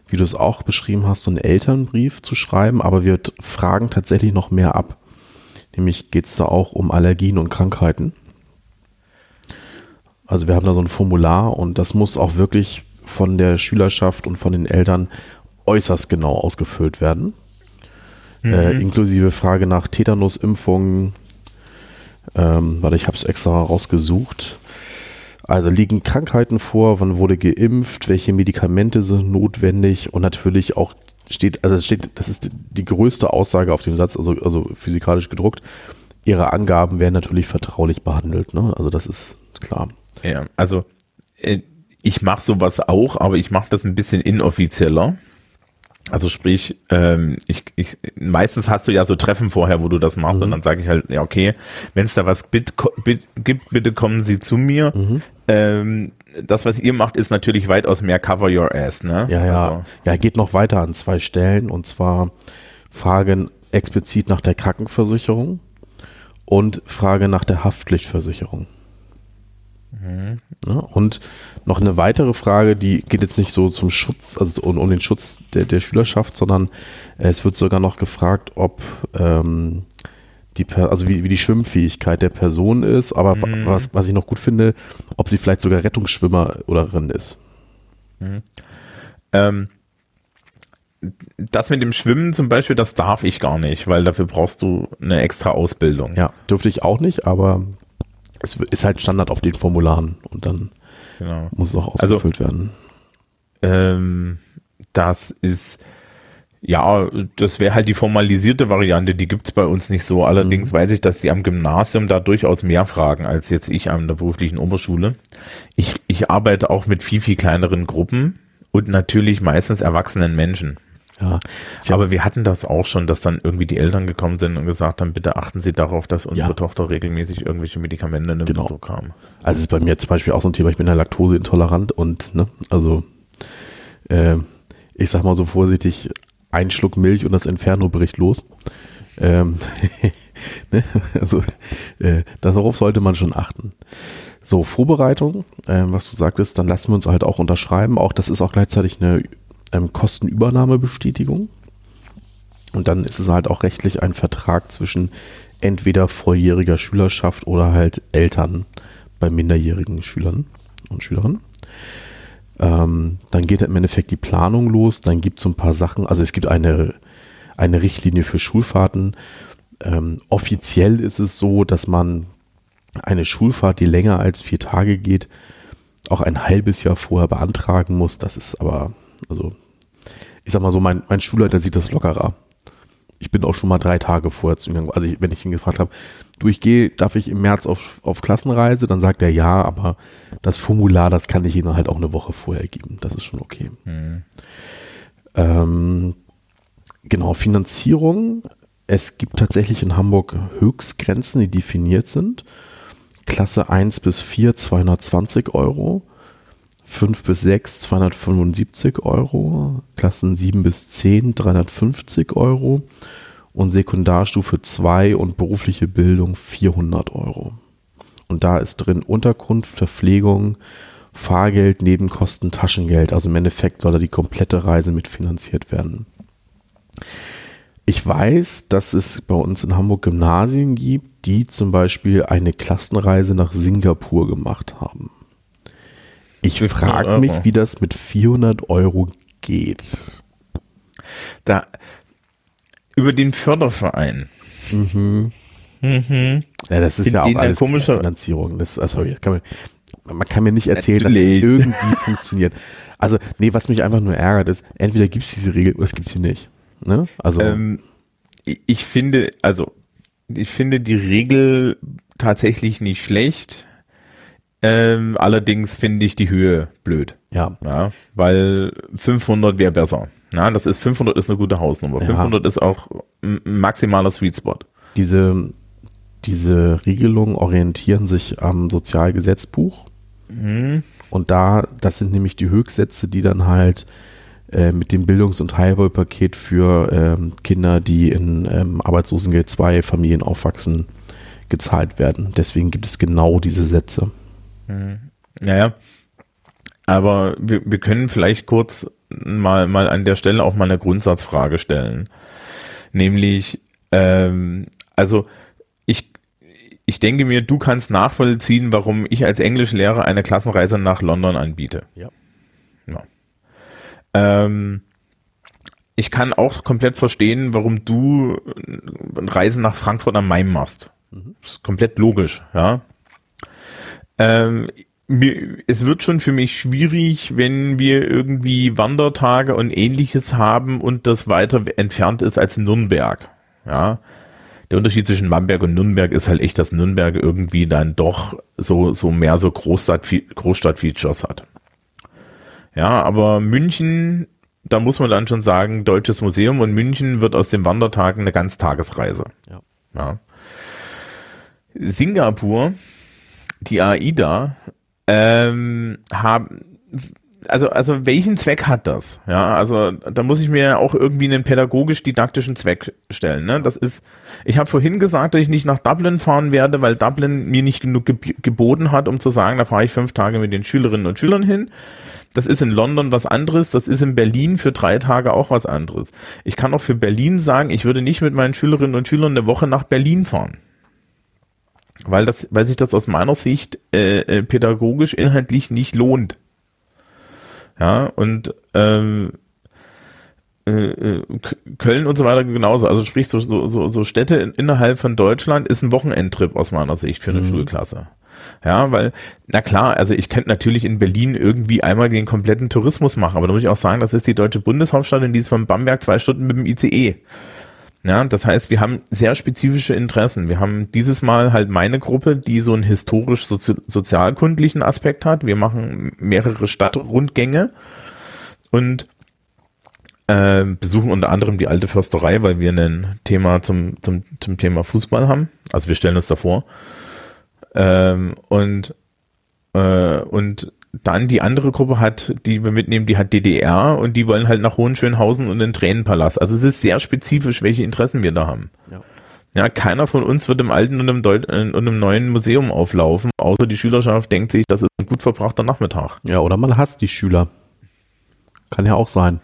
wie du es auch beschrieben hast, so ein Elternbrief zu schreiben, aber wir fragen tatsächlich noch mehr ab. Nämlich geht es da auch um Allergien und Krankheiten. Also wir haben da so ein Formular und das muss auch wirklich von der Schülerschaft und von den Eltern äußerst genau ausgefüllt werden. Äh, inklusive Frage nach Tetanusimpfungen. Ähm, warte, ich habe es extra rausgesucht. Also liegen Krankheiten vor, wann wurde geimpft, welche Medikamente sind notwendig und natürlich auch steht, also es steht, das ist die größte Aussage auf dem Satz, also, also physikalisch gedruckt. Ihre Angaben werden natürlich vertraulich behandelt, ne? Also das ist klar. Ja, also äh, ich mache sowas auch, aber ich mache das ein bisschen inoffizieller. Also sprich, ähm, ich, ich, meistens hast du ja so Treffen vorher, wo du das machst und dann sage ich halt, ja okay, wenn es da was bit, bit, gibt, bitte kommen Sie zu mir. Ähm, das, was ihr macht, ist natürlich weitaus mehr Cover Your Ass, ne? Ja, ja. Also, Ja, geht noch weiter an zwei Stellen und zwar Fragen explizit nach der Krankenversicherung und Frage nach der Haftpflichtversicherung. Ja, und noch eine weitere Frage, die geht jetzt nicht so zum Schutz, also um, um den Schutz der, der Schülerschaft, sondern äh, es wird sogar noch gefragt, ob ähm, die, also wie, wie die Schwimmfähigkeit der Person ist, aber wa- was, was ich noch gut finde, ob sie vielleicht sogar Rettungsschwimmer oder Rennen ist. ähm, das mit dem Schwimmen zum Beispiel, das darf ich gar nicht, weil dafür brauchst du eine extra Ausbildung. Ja, dürfte ich auch nicht, aber es ist halt Standard auf den Formularen und dann Genau. muss es auch Also- ausgefüllt werden. Ähm, das ist, Ja, das wäre halt die formalisierte Variante, die gibt's bei uns nicht so. Allerdings mhm. weiß ich, dass die am Gymnasium da durchaus mehr fragen als jetzt ich an der beruflichen Oberschule. Ich, ich arbeite auch mit viel, viel kleineren Gruppen und natürlich meistens erwachsenen Menschen. Ja, aber wir hatten das auch schon, dass dann irgendwie die Eltern gekommen sind und gesagt haben, bitte achten Sie darauf, dass unsere ja. Tochter regelmäßig irgendwelche Medikamente nimmt genau. und so kam. Also ist bei mir zum Beispiel auch so ein Thema, ich bin ja laktoseintolerant und ne, also äh, ich sag mal so vorsichtig, ein Schluck Milch und das Inferno bricht los. Ähm, ne? Also äh, darauf sollte man schon achten. So, Vorbereitung, äh, was du sagtest, dann lassen wir uns halt auch unterschreiben. Auch das ist auch gleichzeitig eine ähm, Kostenübernahmebestätigung. Und dann ist es halt auch rechtlich ein Vertrag zwischen entweder volljähriger Schülerschaft oder halt Eltern bei minderjährigen Schülern und Schülerinnen. Ähm, dann geht im Endeffekt die Planung los, dann gibt es so ein paar Sachen, also es gibt eine, eine Richtlinie für Schulfahrten. Ähm, offiziell ist es so, dass man eine Schulfahrt, die länger als vier Tage geht, auch ein halbes Jahr vorher beantragen muss. Das ist aber, also ich sag mal so, mein, mein Schulleiter sieht das lockerer. Ich bin auch schon mal drei Tage vorher zu ihm gegangen. Also ich, wenn ich ihn gefragt habe, du, ich gehe, darf ich im März auf, auf Klassenreise? Dann sagt er ja, aber das Formular, das kann ich Ihnen halt auch eine Woche vorher geben. Das ist schon okay. Mhm. Ähm, genau, Finanzierung. Es gibt tatsächlich in Hamburg Höchstgrenzen, die definiert sind. Klasse 1 bis 4 220 Euro. 5 bis 6 275 Euro, Klassen 7 bis 10 350 Euro und Sekundarstufe 2 und berufliche Bildung 400 Euro. Und da ist drin Unterkunft, Verpflegung, Fahrgeld, Nebenkosten, Taschengeld. Also im Endeffekt soll da die komplette Reise mitfinanziert werden. Ich weiß, dass es bei uns in Hamburg Gymnasien gibt, die zum Beispiel eine Klassenreise nach Singapur gemacht haben. Ich frage mich, wie das mit 400 Euro geht. Da über den Förderverein. Mhm. Mhm. Ja, das ist den, ja auch alles komische Finanzierung. Das, also, sorry, kann man, man kann mir nicht erzählen, Natürlich. dass es irgendwie funktioniert. Also, nee, was mich einfach nur ärgert, ist, entweder gibt es diese Regel oder es gibt sie nicht. Ne? Also, ähm, ich finde, also, ich finde die Regel tatsächlich nicht schlecht. Ähm, allerdings finde ich die Höhe blöd. Ja. ja weil 500 wäre besser. Ja, das ist 500 ist eine gute Hausnummer. Ja. 500 ist auch ein maximaler Sweet Spot. Diese, diese Regelungen orientieren sich am Sozialgesetzbuch. Mhm. Und da, das sind nämlich die Höchstsätze, die dann halt äh, mit dem Bildungs- und Heilwohlpaket für ähm, Kinder, die in ähm, Arbeitslosengeld 2 Familien aufwachsen, gezahlt werden. Deswegen gibt es genau diese Sätze. Mhm. Naja, aber wir, wir können vielleicht kurz mal, mal an der Stelle auch mal eine Grundsatzfrage stellen. Nämlich, ähm, also ich, ich denke mir, du kannst nachvollziehen, warum ich als Englischlehrer eine Klassenreise nach London anbiete. Ja. ja. Ähm, ich kann auch komplett verstehen, warum du Reisen nach Frankfurt am Main machst. Mhm. Das ist komplett logisch, ja. Ähm, es wird schon für mich schwierig, wenn wir irgendwie Wandertage und ähnliches haben und das weiter entfernt ist als Nürnberg. Ja. Der Unterschied zwischen Bamberg und Nürnberg ist halt echt, dass Nürnberg irgendwie dann doch so, so mehr so Großstadt, Großstadt-Features hat. Ja, aber München, da muss man dann schon sagen, Deutsches Museum und München wird aus den Wandertagen eine Ganztagesreise. Ja. ja. Singapur die AIDA ähm, haben also, also welchen Zweck hat das? Ja, also da muss ich mir auch irgendwie einen pädagogisch-didaktischen Zweck stellen. Ne? Das ist, ich habe vorhin gesagt, dass ich nicht nach Dublin fahren werde, weil Dublin mir nicht genug ge geboten hat, um zu sagen, da fahre ich fünf Tage mit den Schülerinnen und Schülern hin. Das ist in London was anderes, das ist in Berlin für drei Tage auch was anderes. Ich kann auch für Berlin sagen, ich würde nicht mit meinen Schülerinnen und Schülern eine Woche nach Berlin fahren weil das, weil sich das aus meiner Sicht äh, äh, pädagogisch inhaltlich nicht lohnt. Ja, und ähm, äh, äh Köln und so weiter genauso. Also sprich, so, so, so Städte innerhalb von Deutschland ist ein Wochenendtrip aus meiner Sicht für eine mhm. Schulklasse. Ja, weil, na klar, also ich könnte natürlich in Berlin irgendwie einmal den kompletten Tourismus machen, aber da muss ich auch sagen, das ist die deutsche Bundeshauptstadt und die ist von Bamberg zwei Stunden mit dem ICE. Ja, das heißt, wir haben sehr spezifische Interessen. Wir haben dieses Mal halt meine Gruppe, die so einen historisch-sozialkundlichen Aspekt hat. Wir machen mehrere Stadtrundgänge und äh, besuchen unter anderem die alte Försterei, weil wir ein Thema zum, zum, zum Thema Fußball haben. Also wir stellen uns davor. Ähm, und, äh, und dann die andere Gruppe hat, die wir mitnehmen, die hat DDR und die wollen halt nach Hohenschönhausen und den Tränenpalast. Also es ist sehr spezifisch, welche Interessen wir da haben. Ja. Ja, keiner von uns wird im alten und im, Deut und im neuen Museum auflaufen, außer die Schülerschaft denkt sich, das ist ein gut verbrachter Nachmittag. Ja, oder man hasst die Schüler. Kann ja auch sein.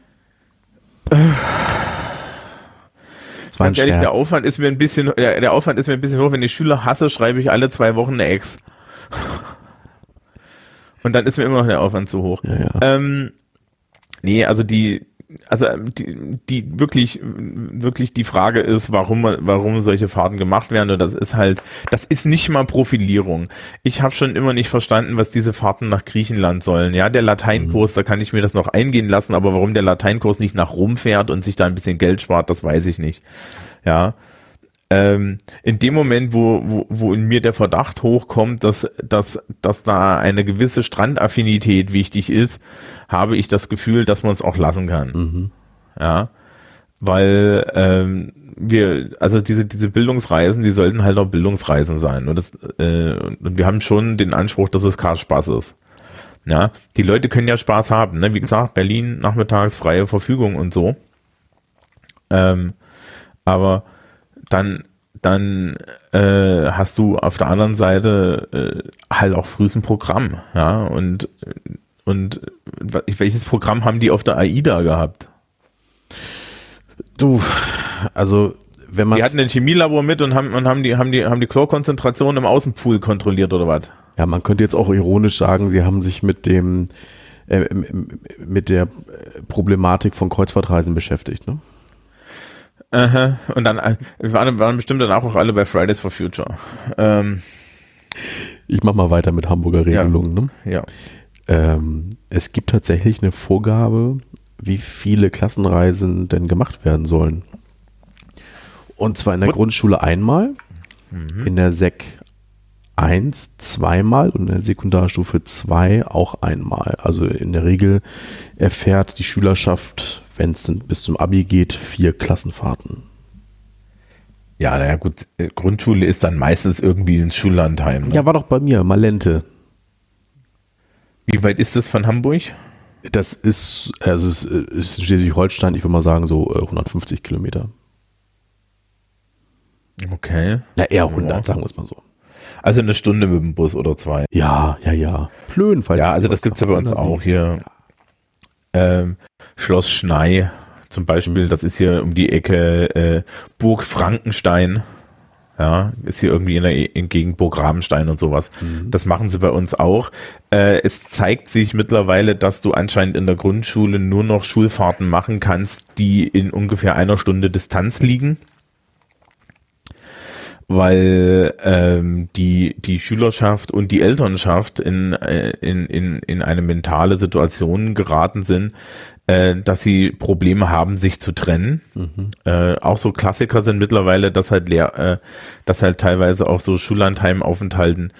Ganz ehrlich, der Aufwand ist mir ein bisschen, der, der Aufwand ist mir ein bisschen hoch. Wenn ich Schüler hasse, schreibe ich alle zwei Wochen eine Ex. Und dann ist mir immer noch der Aufwand zu hoch. Ja, ja. Ähm, nee, also die, also die, die wirklich, wirklich die Frage ist, warum, warum solche Fahrten gemacht werden. Und das ist halt, das ist nicht mal Profilierung. Ich habe schon immer nicht verstanden, was diese Fahrten nach Griechenland sollen. Ja, der Lateinkurs, mhm. da kann ich mir das noch eingehen lassen, aber warum der Lateinkurs nicht nach Rom fährt und sich da ein bisschen Geld spart, das weiß ich nicht. Ja ähm, in dem Moment, wo, wo, wo in mir der Verdacht hochkommt, dass, dass, dass da eine gewisse Strandaffinität wichtig ist, habe ich das Gefühl, dass man es auch lassen kann. Mhm. Ja, weil ähm, wir, also diese, diese Bildungsreisen, die sollten halt auch Bildungsreisen sein. Und, das, äh, und wir haben schon den Anspruch, dass es kein Spaß ist. Ja, die Leute können ja Spaß haben. Ne? Wie gesagt, Berlin nachmittags freie Verfügung und so. Ähm, aber dann dann äh, hast du auf der anderen Seite äh, halt auch frühes ein Programm, ja, und, und welches Programm haben die auf der AIDA gehabt? Du, also wenn man. Die hatten ein Chemielabor mit und haben, und haben die, haben die, haben die Chlorkonzentration im Außenpool kontrolliert oder was? Ja, man könnte jetzt auch ironisch sagen, sie haben sich mit dem, äh, mit der Problematik von Kreuzfahrtreisen beschäftigt, ne? Aha. Und dann, äh, waren, waren bestimmt dann auch alle bei Fridays for Future. Ähm. Ich mach mal weiter mit Hamburger Regelungen. Ja. Ne? ja. Ähm, es gibt tatsächlich eine Vorgabe, wie viele Klassenreisen denn gemacht werden sollen. Und zwar in der What? Grundschule einmal, mhm. in der Sek 1 zweimal und in der Sekundarstufe 2 auch einmal. Also in der Regel erfährt die Schülerschaft wenn es bis zum Abi geht, vier Klassenfahrten. Ja, naja, gut, äh, Grundschule ist dann meistens irgendwie ein Schullandheim. Ne? Ja, war doch bei mir, Malente. Wie weit ist das von Hamburg? Das ist, also es ist Schleswig-Holstein, ich würde mal sagen, so 150 äh, Kilometer. Okay. Na, eher 100, ja. sagen wir es mal so. Also eine Stunde mit dem Bus oder zwei. Ja, ja, ja. Plön, falls Ja, also das gibt es ja bei uns auch hier. Ja. Ähm, Schloss Schnei zum Beispiel, mhm. das ist hier um die Ecke äh, Burg Frankenstein. Ja, ist hier irgendwie in der in Gegend Burg Rabenstein und sowas. Mhm. Das machen sie bei uns auch. Äh, es zeigt sich mittlerweile, dass du anscheinend in der Grundschule nur noch Schulfahrten machen kannst, die in ungefähr einer Stunde Distanz liegen weil ähm, die, die Schülerschaft und die Elternschaft in, äh, in, in, in eine mentale Situation geraten sind, äh, dass sie Probleme haben, sich zu trennen. Mhm. Äh, auch so Klassiker sind mittlerweile, dass halt Lehr äh, dass halt teilweise auch so Schullandheimaufenthalten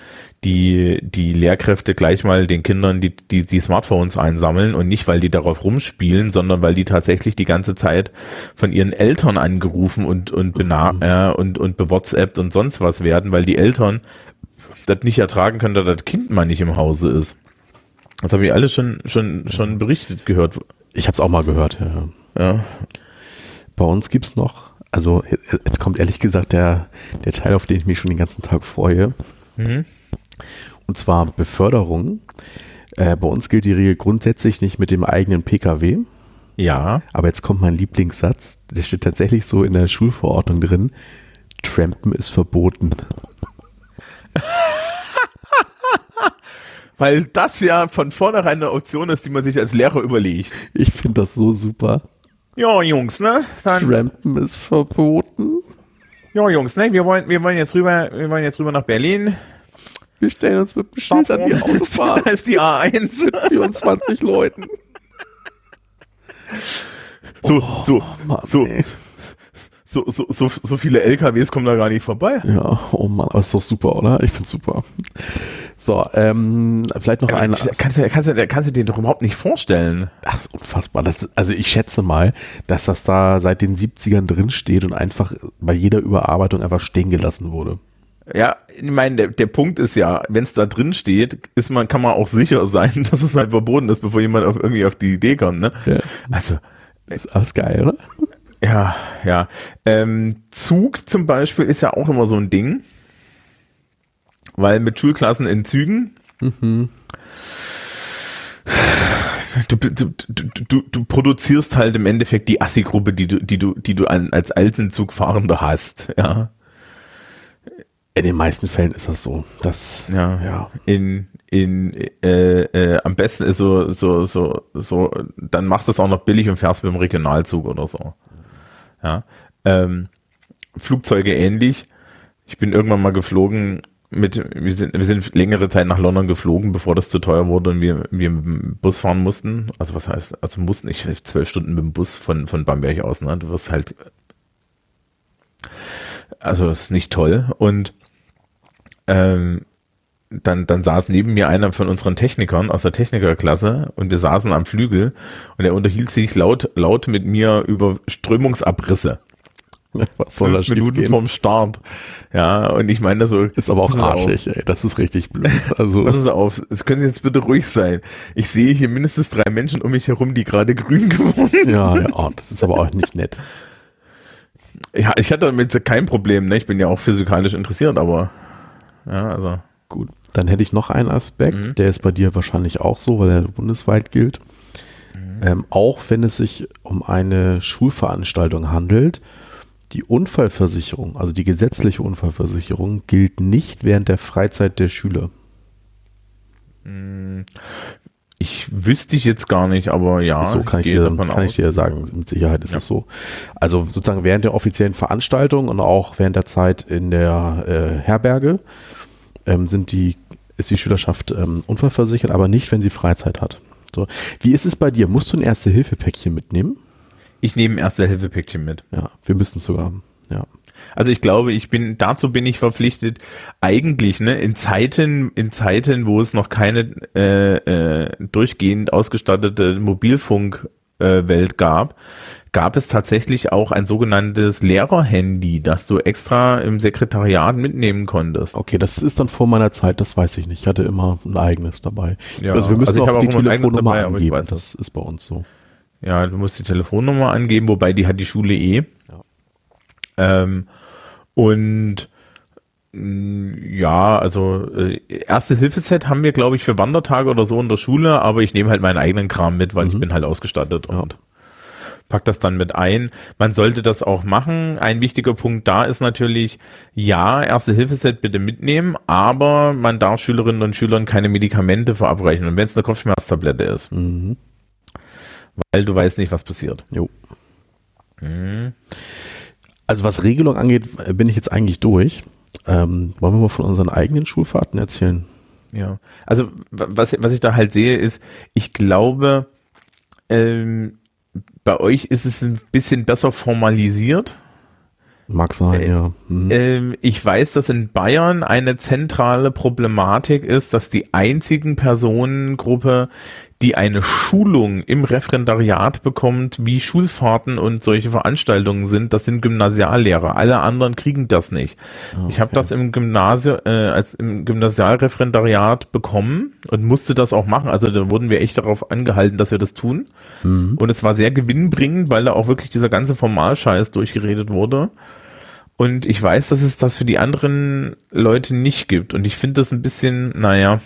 die, die Lehrkräfte gleich mal den Kindern die, die, die Smartphones einsammeln und nicht, weil die darauf rumspielen, sondern weil die tatsächlich die ganze Zeit von ihren Eltern angerufen und, und, bena mhm. äh, und, und bewhatsappt und sonst was werden, weil die Eltern das nicht ertragen können, dass das Kind mal nicht im Hause ist. Das habe ich alles schon, schon, schon berichtet gehört. Ich habe es auch mal gehört, ja. ja. Bei uns gibt's noch, also jetzt kommt ehrlich gesagt der, der Teil, auf den ich mich schon den ganzen Tag freue. Mhm. Und zwar Beförderung. Äh, bei uns gilt die Regel grundsätzlich nicht mit dem eigenen Pkw. Ja. Aber jetzt kommt mein Lieblingssatz. Der steht tatsächlich so in der Schulverordnung drin. Trampen ist verboten. Weil das ja von vornherein eine Option ist, die man sich als Lehrer überlegt. Ich finde das so super. Ja, Jungs, ne? Dann Trampen ist verboten. Ja, Jungs, ne? Wir wollen, wir wollen jetzt rüber, wir wollen jetzt rüber nach Berlin. Wir stellen uns mit dem Schild an die Autobahn. Da ist die A1. mit 24 Leuten. So, so, Mann, so, ey. So, so, so, so viele LKWs kommen da gar nicht vorbei. Ja, oh Mann, aber ist doch super, oder? Ich find's super. So, ähm, vielleicht noch ein. kannst, du, kannst, du, kannst du dir doch überhaupt nicht vorstellen. Das ist unfassbar. Das, also ich schätze mal, dass das da seit den 70ern drin steht und einfach bei jeder Überarbeitung einfach stehen gelassen wurde. Ja, ich meine, der, der Punkt ist ja, wenn es da drin steht, ist man, kann man auch sicher sein, dass es halt verboten ist, bevor jemand auf, irgendwie auf die Idee kommt. Ne? Ja. Also, Das ist alles geil, oder? Ja, ja. Ähm, Zug zum Beispiel ist ja auch immer so ein Ding, weil mit Schulklassen in Zügen Du, du, du, du, du produzierst halt im Endeffekt die Assi-Gruppe, die du, die du, die du als Alsenzugfahrender hast, ja. In den meisten Fällen ist das so. Das, Ja, ja. In, in, äh, äh, am besten ist so, so, so, so, dann machst du es auch noch billig und fährst mit dem Regionalzug oder so. Ja. Ähm, Flugzeuge ähnlich. Ich bin irgendwann mal geflogen mit, wir sind, wir sind längere Zeit nach London geflogen, bevor das zu teuer wurde und wir, wir mit dem Bus fahren mussten. Also was heißt, also mussten ich zwölf Stunden mit dem Bus von, von Bamberg aus, ne? Du wirst halt, also ist nicht toll und ähm, dann, dann saß neben mir einer von unseren Technikern aus der Technikerklasse und wir saßen am Flügel und er unterhielt sich laut, laut mit mir über Strömungsabrisse. Was soll Fünf Minuten schiefgehen? vorm Start. Ja, und ich meine so. Ist aber auch auf, arschig, ey. Das ist richtig blöd. Also, Passen Sie auf, es können Sie jetzt bitte ruhig sein. Ich sehe hier mindestens drei Menschen um mich herum, die gerade grün geworden sind. ja, ja, das ist aber auch nicht nett. Ja, ich hatte damit kein Problem, ne? Ich bin ja auch physikalisch interessiert, aber ja, also. Gut. Dann hätte ich noch einen Aspekt, Mhm. der ist bei dir wahrscheinlich auch so, weil er bundesweit gilt. Mhm. Ähm, auch wenn es sich um eine Schulveranstaltung handelt, die Unfallversicherung, also die gesetzliche Unfallversicherung, gilt nicht während der Freizeit der Schüler. Ich wüsste ich jetzt gar nicht, aber ja, so kann ich, gehe dir, kann ich dir sagen, mit Sicherheit ist Ja. es so. Also sozusagen während der offiziellen Veranstaltung und auch während der Zeit in der äh, Herberge ähm, sind die, ist die Schülerschaft ähm, unfallversichert, aber nicht, wenn sie Freizeit hat. So. Wie ist es bei dir? Musst du ein Erste-Hilfe-Päckchen mitnehmen? Ich nehme ein Erste-Hilfe-Päckchen mit. Ja, wir müssen es sogar haben. Ja. Also ich glaube, ich bin, dazu bin ich verpflichtet, eigentlich, ne, in Zeiten, in Zeiten, wo es noch keine äh, äh, durchgehend ausgestattete Mobilfunkwelt äh, Welt gab, gab es tatsächlich auch ein sogenanntes Lehrerhandy, das du extra im Sekretariat mitnehmen konntest. Okay, das ist dann vor meiner Zeit, das weiß ich nicht. Ich hatte immer ein eigenes dabei. Ja, also wir müssen also auch die auch eigenes Telefonnummer dabei, angeben. Das ist bei uns so. Ja, du musst die Telefonnummer angeben, wobei die hat die Schule eh. Ja. Ähm, und mh, ja, also äh, erste Hilfeset haben wir, glaube ich, für Wandertage oder so in der Schule, aber ich nehme halt meinen eigenen Kram mit, weil ich bin halt ausgestattet Ja. und pack das dann mit ein. Man sollte das auch machen. Ein wichtiger Punkt da ist natürlich, ja, erste Hilfeset bitte mitnehmen, aber man darf Schülerinnen und Schülern keine Medikamente verabreichen. Und wenn es eine Kopfschmerztablette ist, Mhm. weil du weißt nicht, was passiert. Jo. Also was Regelung angeht, bin ich jetzt eigentlich durch. Ähm, wollen wir mal von unseren eigenen Schulfahrten erzählen? Ja, also wa- was, was ich da halt sehe, ist, ich glaube, ähm, bei euch ist es ein bisschen besser formalisiert. Mag sein, Äh, ja. Mhm. Ähm, ich weiß, dass in Bayern eine zentrale Problematik ist, dass die einzigen Personengruppe, die eine Schulung im Referendariat bekommt, wie Schulfahrten und solche Veranstaltungen sind, das sind Gymnasiallehrer. Alle anderen kriegen das nicht. Ich habe das im Gymnasium, äh, als im Gymnasialreferendariat bekommen und musste das auch machen. Also da wurden wir echt darauf angehalten, dass wir das tun. Und es war sehr gewinnbringend, weil da auch wirklich dieser ganze Formalscheiß durchgeredet wurde. Und ich weiß, dass es das für die anderen Leute nicht gibt. Und ich finde das ein bisschen, naja,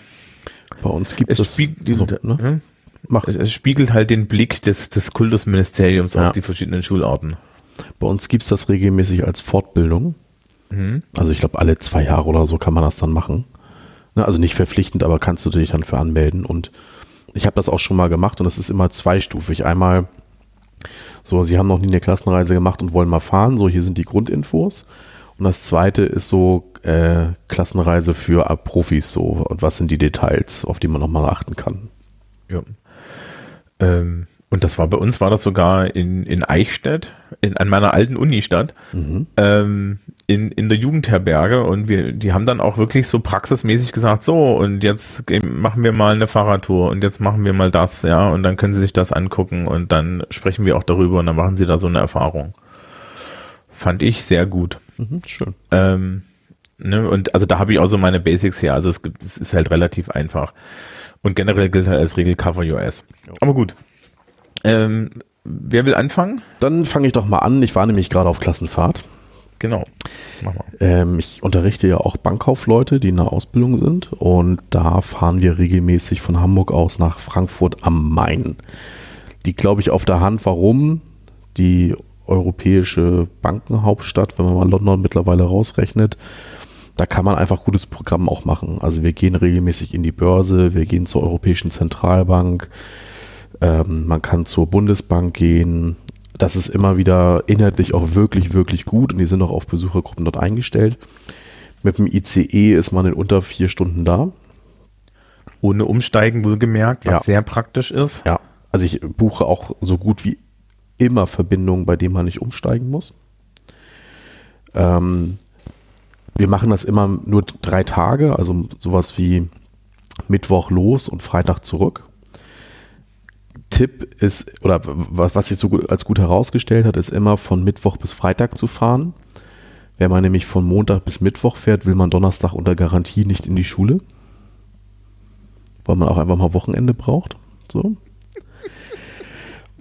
Bei uns gibt es, es das. spiegelt, so, ne? hm? Mach. es, es spiegelt halt den Blick des, des Kultusministeriums Ja. auf die verschiedenen Schularten. Bei uns gibt es das regelmäßig als Fortbildung. Mhm. Also ich glaube, alle zwei Jahre oder so kann man das dann machen. Ne, also nicht verpflichtend, aber kannst du dich dann für anmelden. Und ich habe das auch schon mal gemacht und es ist immer zweistufig. Einmal so, sie haben noch nie eine Klassenreise gemacht und wollen mal fahren. So, hier sind die Grundinfos. Und das zweite ist so äh, Klassenreise für äh, Profis so? Und was sind die Details, auf die man nochmal achten kann? Ja. Ähm, und das war bei uns, war das sogar in, in Eichstätt, in, an meiner alten Unistadt, Mhm. ähm, in, in der Jugendherberge. Und wir, die haben dann auch wirklich so praxismäßig gesagt, so, und jetzt machen wir mal eine Fahrradtour und jetzt machen wir mal das, ja, und dann können sie sich das angucken und dann sprechen wir auch darüber und dann machen sie da so eine Erfahrung. Fand ich sehr gut. Mhm, schön. Ähm, ne, und also da habe ich auch so meine Basics her. Also es, gibt, es ist halt relativ einfach. Und generell gilt halt als Regel Cover Your Ass. Aber gut. Ähm, wer will anfangen? Dann fange ich doch mal an. Ich war nämlich gerade auf Klassenfahrt. Genau. Mach mal. Ähm, ich unterrichte ja auch Bankkaufleute, die in der Ausbildung sind. Und da fahren wir regelmäßig von Hamburg aus nach Frankfurt am Main. Die glaube ich auf der Hand. Warum? Die europäische Bankenhauptstadt, wenn man mal London mittlerweile rausrechnet, da kann man einfach gutes Programm auch machen. Also wir gehen regelmäßig in die Börse, wir gehen zur Europäischen Zentralbank, ähm, man kann zur Bundesbank gehen. Das ist immer wieder inhaltlich auch wirklich, wirklich gut und die sind auch auf Besuchergruppen dort eingestellt. Mit dem ICE ist man in unter vier Stunden da. Ohne Umsteigen wohlgemerkt, was Ja. sehr praktisch ist. Ja, also ich buche auch so gut wie immer Verbindungen, bei denen man nicht umsteigen muss. Ähm, wir machen das immer nur drei Tage, also sowas wie Mittwoch los und Freitag zurück. Tipp ist, oder was sich so gut, als gut herausgestellt hat, ist immer von Mittwoch bis Freitag zu fahren. Wenn man nämlich von Montag bis Mittwoch fährt, will man Donnerstag unter Garantie nicht in die Schule. Weil man auch einfach mal Wochenende braucht. So.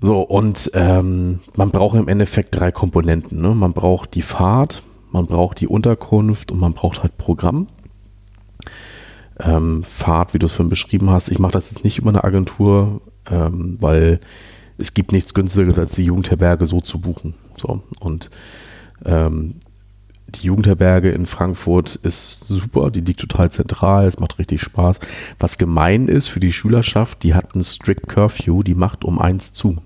So, und ähm, man braucht im Endeffekt drei Komponenten. Ne? Man braucht die Fahrt, man braucht die Unterkunft und man braucht halt Programm. Ähm, Fahrt, wie du es vorhin beschrieben hast, ich mache das jetzt nicht über eine Agentur, ähm, weil es gibt nichts günstigeres, als die Jugendherberge so zu buchen. So, und ähm, die Jugendherberge in Frankfurt ist super, die liegt total zentral, es macht richtig Spaß. Was gemein ist für die Schülerschaft, die hat einen Strict Curfew, die macht um eins zu.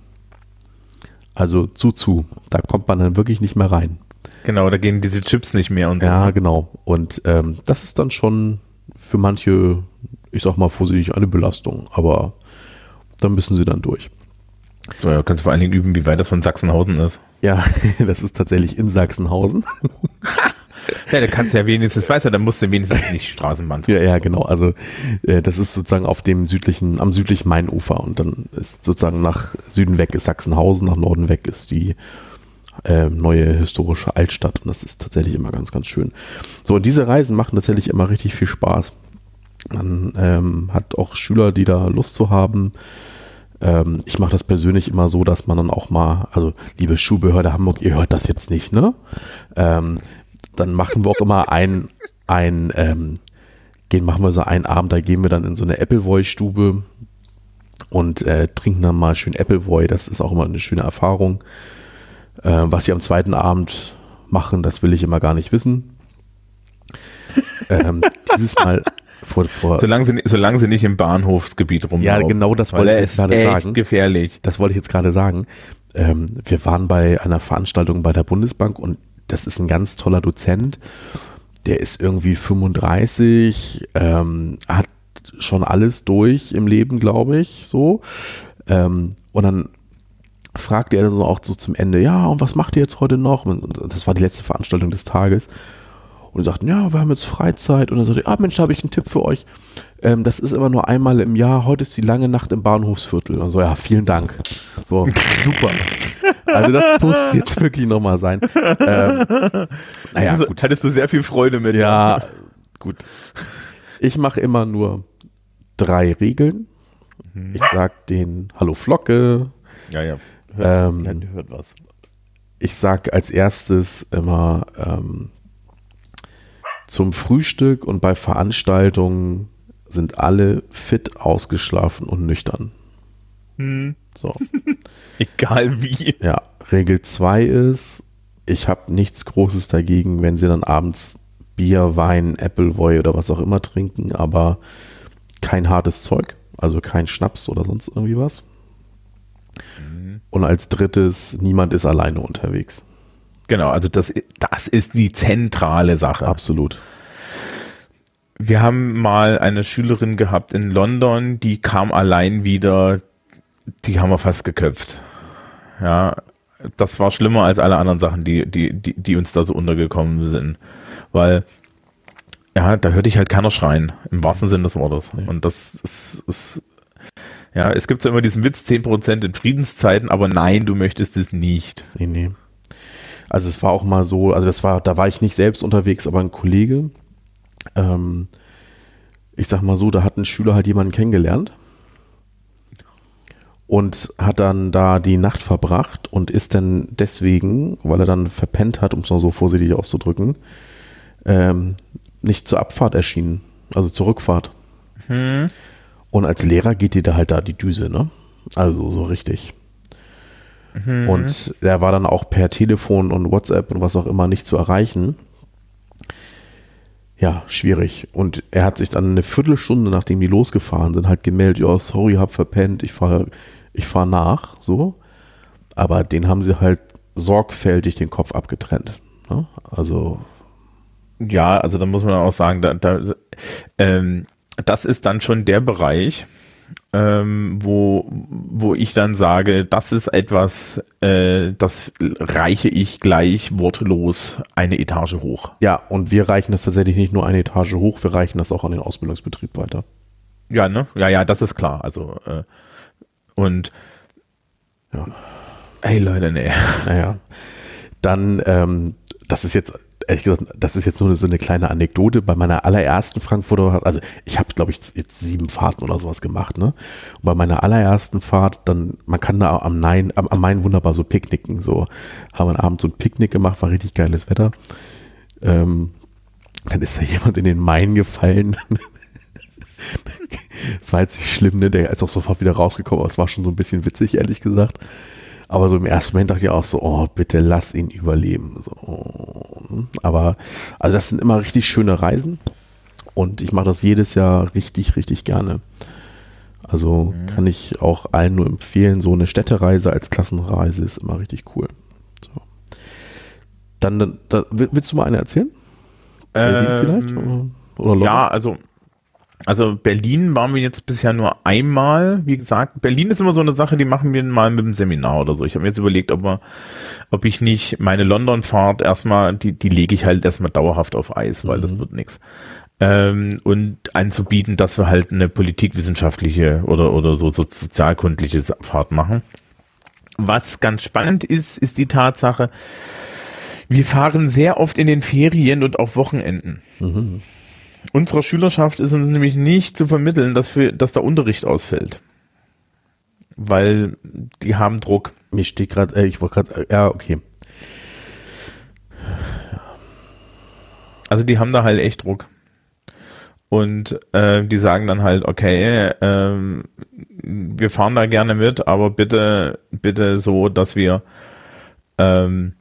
Also zu zu. Da kommt man dann wirklich nicht mehr rein. Genau, da gehen diese Chips nicht mehr und so. Ja, genau. Und ähm, das ist dann schon für manche, ich sag mal vorsichtig, eine Belastung. Aber da müssen sie dann durch. So, ja, kannst du vor allen Dingen üben, wie weit das von Sachsenhausen ist. Ja, das ist tatsächlich in Sachsenhausen. Ja, da kannst du ja wenigstens, weißt du, dann musst du wenigstens nicht Straßenbahn fahren. Ja, ja, genau. Also äh, das ist sozusagen auf dem südlichen, am südlichen Mainufer und dann ist sozusagen nach Süden weg ist Sachsenhausen, nach Norden weg ist die äh, neue historische Altstadt und das ist tatsächlich immer ganz, ganz schön. So, und diese Reisen machen tatsächlich immer richtig viel Spaß. Man ähm, hat auch Schüler, die da Lust zu haben. Ähm, ich mache das persönlich immer so, dass man dann auch mal, also liebe Schulbehörde Hamburg, ihr hört das jetzt nicht, ne? Ähm, dann machen wir auch immer ein, ein ähm, gehen, machen wir so einen Abend, da gehen wir dann in so eine Appleboy-Stube und äh, trinken dann mal schön Appleboy. Das ist auch immer eine schöne Erfahrung. Äh, was sie am zweiten Abend machen, das will ich immer gar nicht wissen. ähm, dieses Mal vor, vor Solange sie, solange sie nicht im Bahnhofsgebiet ja, rumlaufen. genau das wollte ich jetzt gerade echt sagen. gefährlich. Das wollte ich jetzt gerade sagen. Ähm, wir waren bei einer Veranstaltung bei der Bundesbank und das ist ein ganz toller Dozent. Der ist irgendwie 35, ähm, hat schon alles durch im Leben, glaube ich, so. Ähm, und dann fragte er so auch so zum Ende, ja, und was macht ihr jetzt heute noch? Und das war die letzte Veranstaltung des Tages. Und sagten, ja, wir haben jetzt Freizeit. Und dann sagte er, ah Mensch, da habe ich einen Tipp für euch. Ähm, das ist immer nur einmal im Jahr. Heute ist die lange Nacht im Bahnhofsviertel. Und so, ja, vielen Dank. So, super. Also das muss jetzt wirklich nochmal sein. Ähm, naja, also, gut. hattest du sehr viel Freude mit. Ja, gut. Ich mache immer nur drei Regeln. Ich sag den Hallo Flocke. Ja, ja. Ähm, ja, die hört was. ich sag als erstes immer ähm, zum Frühstück und bei Veranstaltungen sind alle fit, ausgeschlafen und nüchtern. So. Egal wie. Ja, Regel 2 ist, ich habe nichts Großes dagegen, wenn sie dann abends Bier, Wein, Appleboy oder was auch immer trinken, aber kein hartes Zeug, also kein Schnaps oder sonst irgendwie was. Und als drittes, niemand ist alleine unterwegs. Genau, also das, das ist die zentrale Sache. Absolut. wir haben mal eine Schülerin gehabt in London, die kam allein wieder, die haben wir fast geköpft. Ja, das war schlimmer als alle anderen Sachen, die, die, die, die uns da so untergekommen sind. Weil, ja, da hörte ich halt keiner schreien, im wahrsten Sinne des Wortes. Nee. Und das ist, ist, ja, es gibt ja immer diesen Witz, 10% in Friedenszeiten, aber nein, du möchtest es nicht. Nee, nee. Also es war auch mal so, also das war, da war ich nicht selbst unterwegs, aber ein Kollege, ähm, ich sag mal so, da hat ein Schüler halt jemanden kennengelernt und hat dann da die Nacht verbracht und ist dann deswegen, weil er dann verpennt hat, um es mal so vorsichtig auszudrücken, ähm, nicht zur Abfahrt erschienen, also zur Rückfahrt. Hm. Und als Lehrer geht dir da halt da die Düse, ne? Also so richtig. Hm. Und er war dann auch per Telefon und WhatsApp und was auch immer nicht zu erreichen. Ja, schwierig. Und er hat sich dann eine Viertelstunde, nachdem die losgefahren sind, halt gemeldet, ja, sorry, hab verpennt, ich fahre ich fahr nach, so. Aber den haben sie halt sorgfältig den Kopf abgetrennt. Ne? Also. Ja, also da muss man auch sagen, da, da, ähm, das ist dann schon der Bereich, ähm, wo, wo ich dann sage, das ist etwas, äh, das reiche ich gleich wortlos eine Etage hoch. Ja, und wir reichen das tatsächlich nicht nur eine Etage hoch, wir reichen das auch an den Ausbildungsbetrieb weiter. Ja, ne? Ja, ja, das ist klar. Also, äh, und ja. Ey, Leute, nee. Naja. Dann, ähm, das ist jetzt ehrlich gesagt, das ist jetzt nur so eine kleine Anekdote. Bei meiner allerersten Frankfurter, also ich habe, glaube ich, jetzt sieben Fahrten oder sowas gemacht, ne? Und bei meiner allerersten Fahrt, dann, man kann da am Main, am, am Main wunderbar so picknicken. So haben wir abends so ein Picknick gemacht, war richtig geiles Wetter. Ähm, dann ist da jemand in den Main gefallen. das war jetzt nicht schlimm, ne? Der ist auch sofort wieder rausgekommen, aber es war schon so ein bisschen witzig, ehrlich gesagt. Aber so im ersten Moment dachte ich auch so, oh, bitte lass ihn überleben. So. Aber, also das sind immer richtig schöne Reisen. Und ich mache das jedes Jahr richtig, richtig gerne. Also mhm. kann ich auch allen nur empfehlen, so eine Städtereise als Klassenreise ist immer richtig cool. So. Dann, dann da, willst du mal eine erzählen? Ähm, vielleicht? Oder, oder ja, also also Berlin waren wir jetzt bisher nur einmal. Wie gesagt, Berlin ist immer so eine Sache, die machen wir mal mit dem Seminar oder so. Ich habe mir jetzt überlegt, ob, wir, ob ich nicht meine London-Fahrt erstmal, die, die lege ich halt erstmal dauerhaft auf Eis, weil mhm. das wird nichts. Ähm, und anzubieten, dass wir halt eine politikwissenschaftliche oder, oder so, so sozialkundliche Fahrt machen. Was ganz spannend ist, ist die Tatsache, wir fahren sehr oft in den Ferien und auf Wochenenden. Mhm. Unserer Schülerschaft ist es nämlich nicht zu vermitteln, dass, für, dass der Unterricht ausfällt. Weil die haben Druck. Mir steht gerade, äh, ich wollte gerade, äh, ja, okay. Also die haben da halt echt Druck. Und äh, die sagen dann halt, okay, äh, wir fahren da gerne mit, aber bitte, bitte so, dass wir ähm,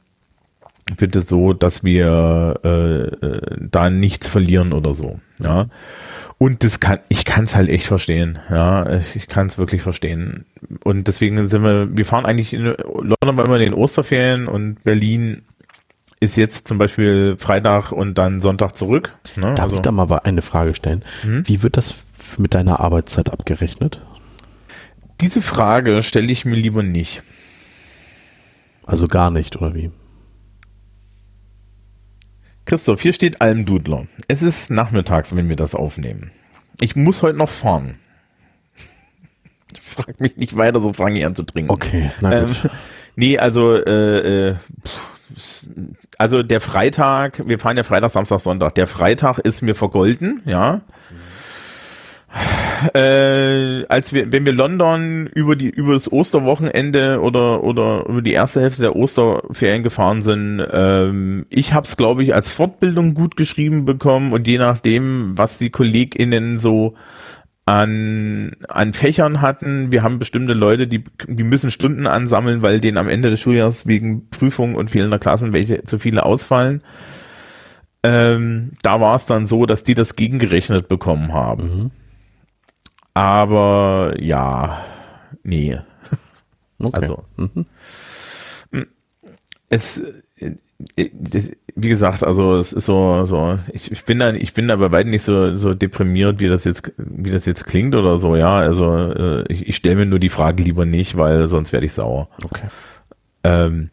bitte so, dass wir äh, äh, da nichts verlieren oder so. Ja. Und das kann, ich kann es halt echt verstehen. Ja, ich kann es wirklich verstehen. Und deswegen sind wir, wir fahren eigentlich in London immer in den Osterferien und Berlin ist jetzt zum Beispiel Freitag und dann Sonntag zurück. Ne? Darf also, ich da mal eine Frage stellen? Mhm. Wie wird das mit deiner Arbeitszeit abgerechnet? Diese Frage stelle ich mir lieber nicht. Also gar nicht, oder wie? Christoph, hier steht Almdudler. Es ist nachmittags, wenn wir das aufnehmen. Ich muss heute noch fahren. Frag mich nicht weiter, so fange ich an zu trinken. Okay, na gut. Ähm, nee, also, äh, äh, pff, also der Freitag, wir fahren ja Freitag, Samstag, Sonntag. Der Freitag ist mir vergolden, ja. Äh, als wir, wenn wir London über die über das Osterwochenende oder oder über die erste Hälfte der Osterferien gefahren sind, ähm, ich habe es glaube ich als Fortbildung gut geschrieben bekommen und je nachdem, was die KollegInnen so an, an Fächern hatten. Wir haben bestimmte Leute, die, die müssen Stunden ansammeln, weil denen am Ende des Schuljahres wegen Prüfungen und fehlender Klassen welche zu viele ausfallen. Ähm, da war es dann so, dass die das gegengerechnet bekommen haben. Mhm. Aber ja, nee. Okay. Also mhm. es das, wie gesagt, also es ist so, so ich, ich bin da, ich bin da bei weitem nicht so, so deprimiert, wie das jetzt, wie das jetzt klingt oder so, ja. Also äh, ich, ich stelle mir nur die Frage lieber nicht, weil sonst werde ich sauer. Okay. Ähm,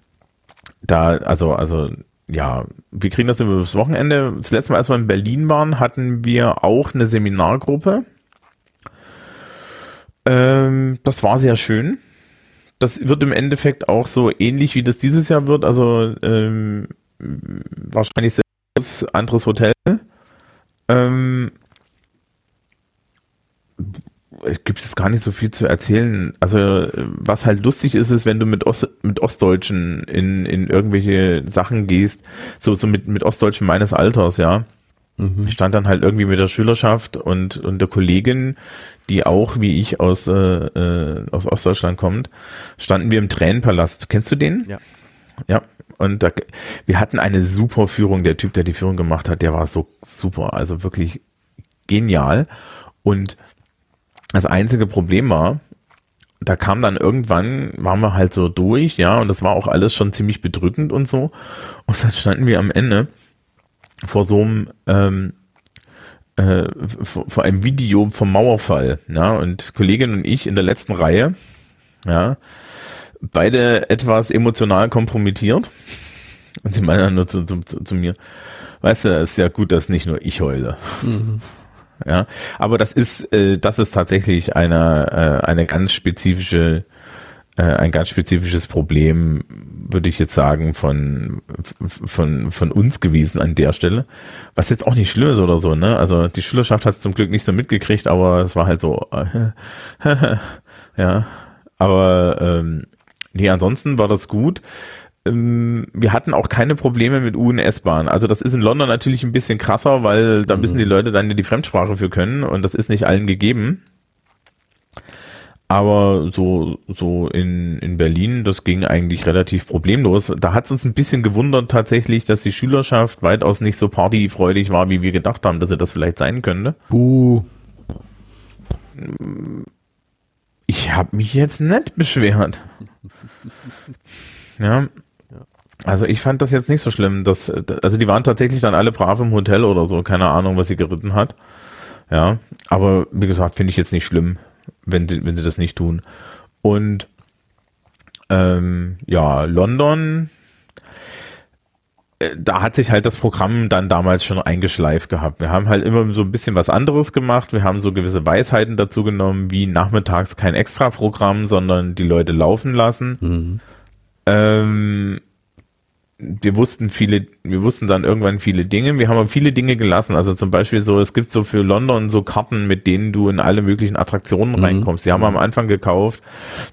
da, also, also, ja, wir kriegen das über das Wochenende. Das letzte Mal, als wir in Berlin waren, hatten wir auch eine Seminargruppe. Ähm, das war sehr schön. Das wird im Endeffekt auch so ähnlich, wie das dieses Jahr wird. Also ähm, wahrscheinlich sehr anderes Hotel. Ähm, gibt es gar nicht so viel zu erzählen. Also was halt lustig ist, ist, wenn du mit, Ost, mit Ostdeutschen in, in irgendwelche Sachen gehst, so, so mit, mit Ostdeutschen meines Alters, ja. Mhm. Ich stand dann halt irgendwie mit der Schülerschaft und, und der Kollegin, die auch wie ich aus, äh, äh aus Ostdeutschland kommt, standen wir im Tränenpalast. Kennst du den? Ja. Ja. Und da, wir hatten eine super Führung. Der Typ, der die Führung gemacht hat, der war so super. Also wirklich genial. Und das einzige Problem war, da kam dann irgendwann, waren wir halt so durch, ja, und das war auch alles schon ziemlich bedrückend und so. Und dann standen wir am Ende vor so einem, ähm, äh, vor, vor einem Video vom Mauerfall, ja, und Kollegin und ich in der letzten Reihe, ja, beide etwas emotional kompromittiert. Und sie meinen dann nur zu, zu, zu, mir, weißt du, es ist ja gut, dass nicht nur ich heule. Mhm. Ja, aber das ist, äh, das ist tatsächlich eine, äh, eine ganz spezifische, äh, ein ganz spezifisches Problem, würde ich jetzt sagen, von, von, von uns gewesen an der Stelle. Was jetzt auch nicht schlimm ist oder so, ne? Also die Schülerschaft hat es zum Glück nicht so mitgekriegt, aber es war halt so, ja. Aber ähm, nee, ansonsten war das gut. Ähm, wir hatten auch keine Probleme mit U- und S-Bahn. Also das ist in London natürlich ein bisschen krasser, weil da müssen die mhm. Leute dann die Fremdsprache für können und das ist nicht allen gegeben. Aber so, so in, in Berlin, das ging eigentlich relativ problemlos. Da hat es uns ein bisschen gewundert tatsächlich, dass die Schülerschaft weitaus nicht so partyfreudig war, wie wir gedacht haben, dass sie das vielleicht sein könnte. Buh. Ich habe mich jetzt nicht beschwert. Ja, also ich fand das jetzt nicht so schlimm. Dass, also die waren tatsächlich dann alle brav im Hotel oder so. Keine Ahnung, was sie geritten hat. Ja, aber wie gesagt, finde ich jetzt nicht schlimm, wenn sie, wenn sie das nicht tun. Und ähm, ja, London, äh, da hat sich halt das Programm dann damals schon eingeschleift gehabt. Wir haben halt immer so ein bisschen was anderes gemacht. Wir haben so gewisse Weisheiten dazu genommen, wie nachmittags kein Extra-Programm, sondern die Leute laufen lassen. Mhm. Ähm, wir wussten viele, wir wussten dann irgendwann viele Dinge. Wir haben aber viele Dinge gelassen. Also zum Beispiel so, es gibt so für London so Karten, mit denen du in alle möglichen Attraktionen mhm. reinkommst. Die haben wir am Anfang gekauft.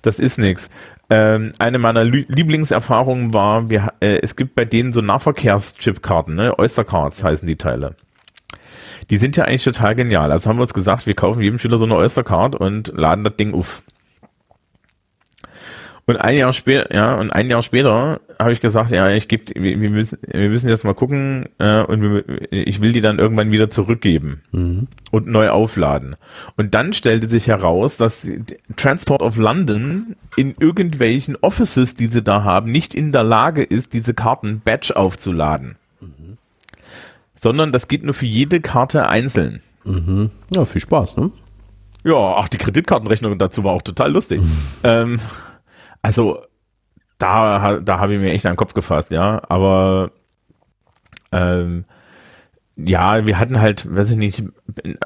Das ist nichts. Ähm, eine meiner Lieblingserfahrungen war, wir, äh, es gibt bei denen so Nahverkehrschipkarten, ne? Oyster Cards heißen die Teile. Die sind ja eigentlich total genial. Also haben wir uns gesagt, wir kaufen jedem Schüler so eine Oyster Card und laden das Ding auf. Und ein Jahr später, ja, und ein Jahr später habe ich gesagt, ja, ich gebe, wir, wir, müssen, wir müssen jetzt mal gucken äh, und wir, ich will die dann irgendwann wieder zurückgeben mhm. und neu aufladen. Und dann stellte sich heraus, dass Transport of London in irgendwelchen Offices, die sie da haben, nicht in der Lage ist, diese Karten Batch aufzuladen. Mhm. Sondern das geht nur für jede Karte einzeln. Mhm. Ja, viel Spaß, ne? Ja, ach, die Kreditkartenrechnung dazu war auch total lustig. Mhm. Ähm, also da, da habe ich mir echt an den Kopf gefasst, ja. Aber ähm, ja, wir hatten halt, weiß ich nicht,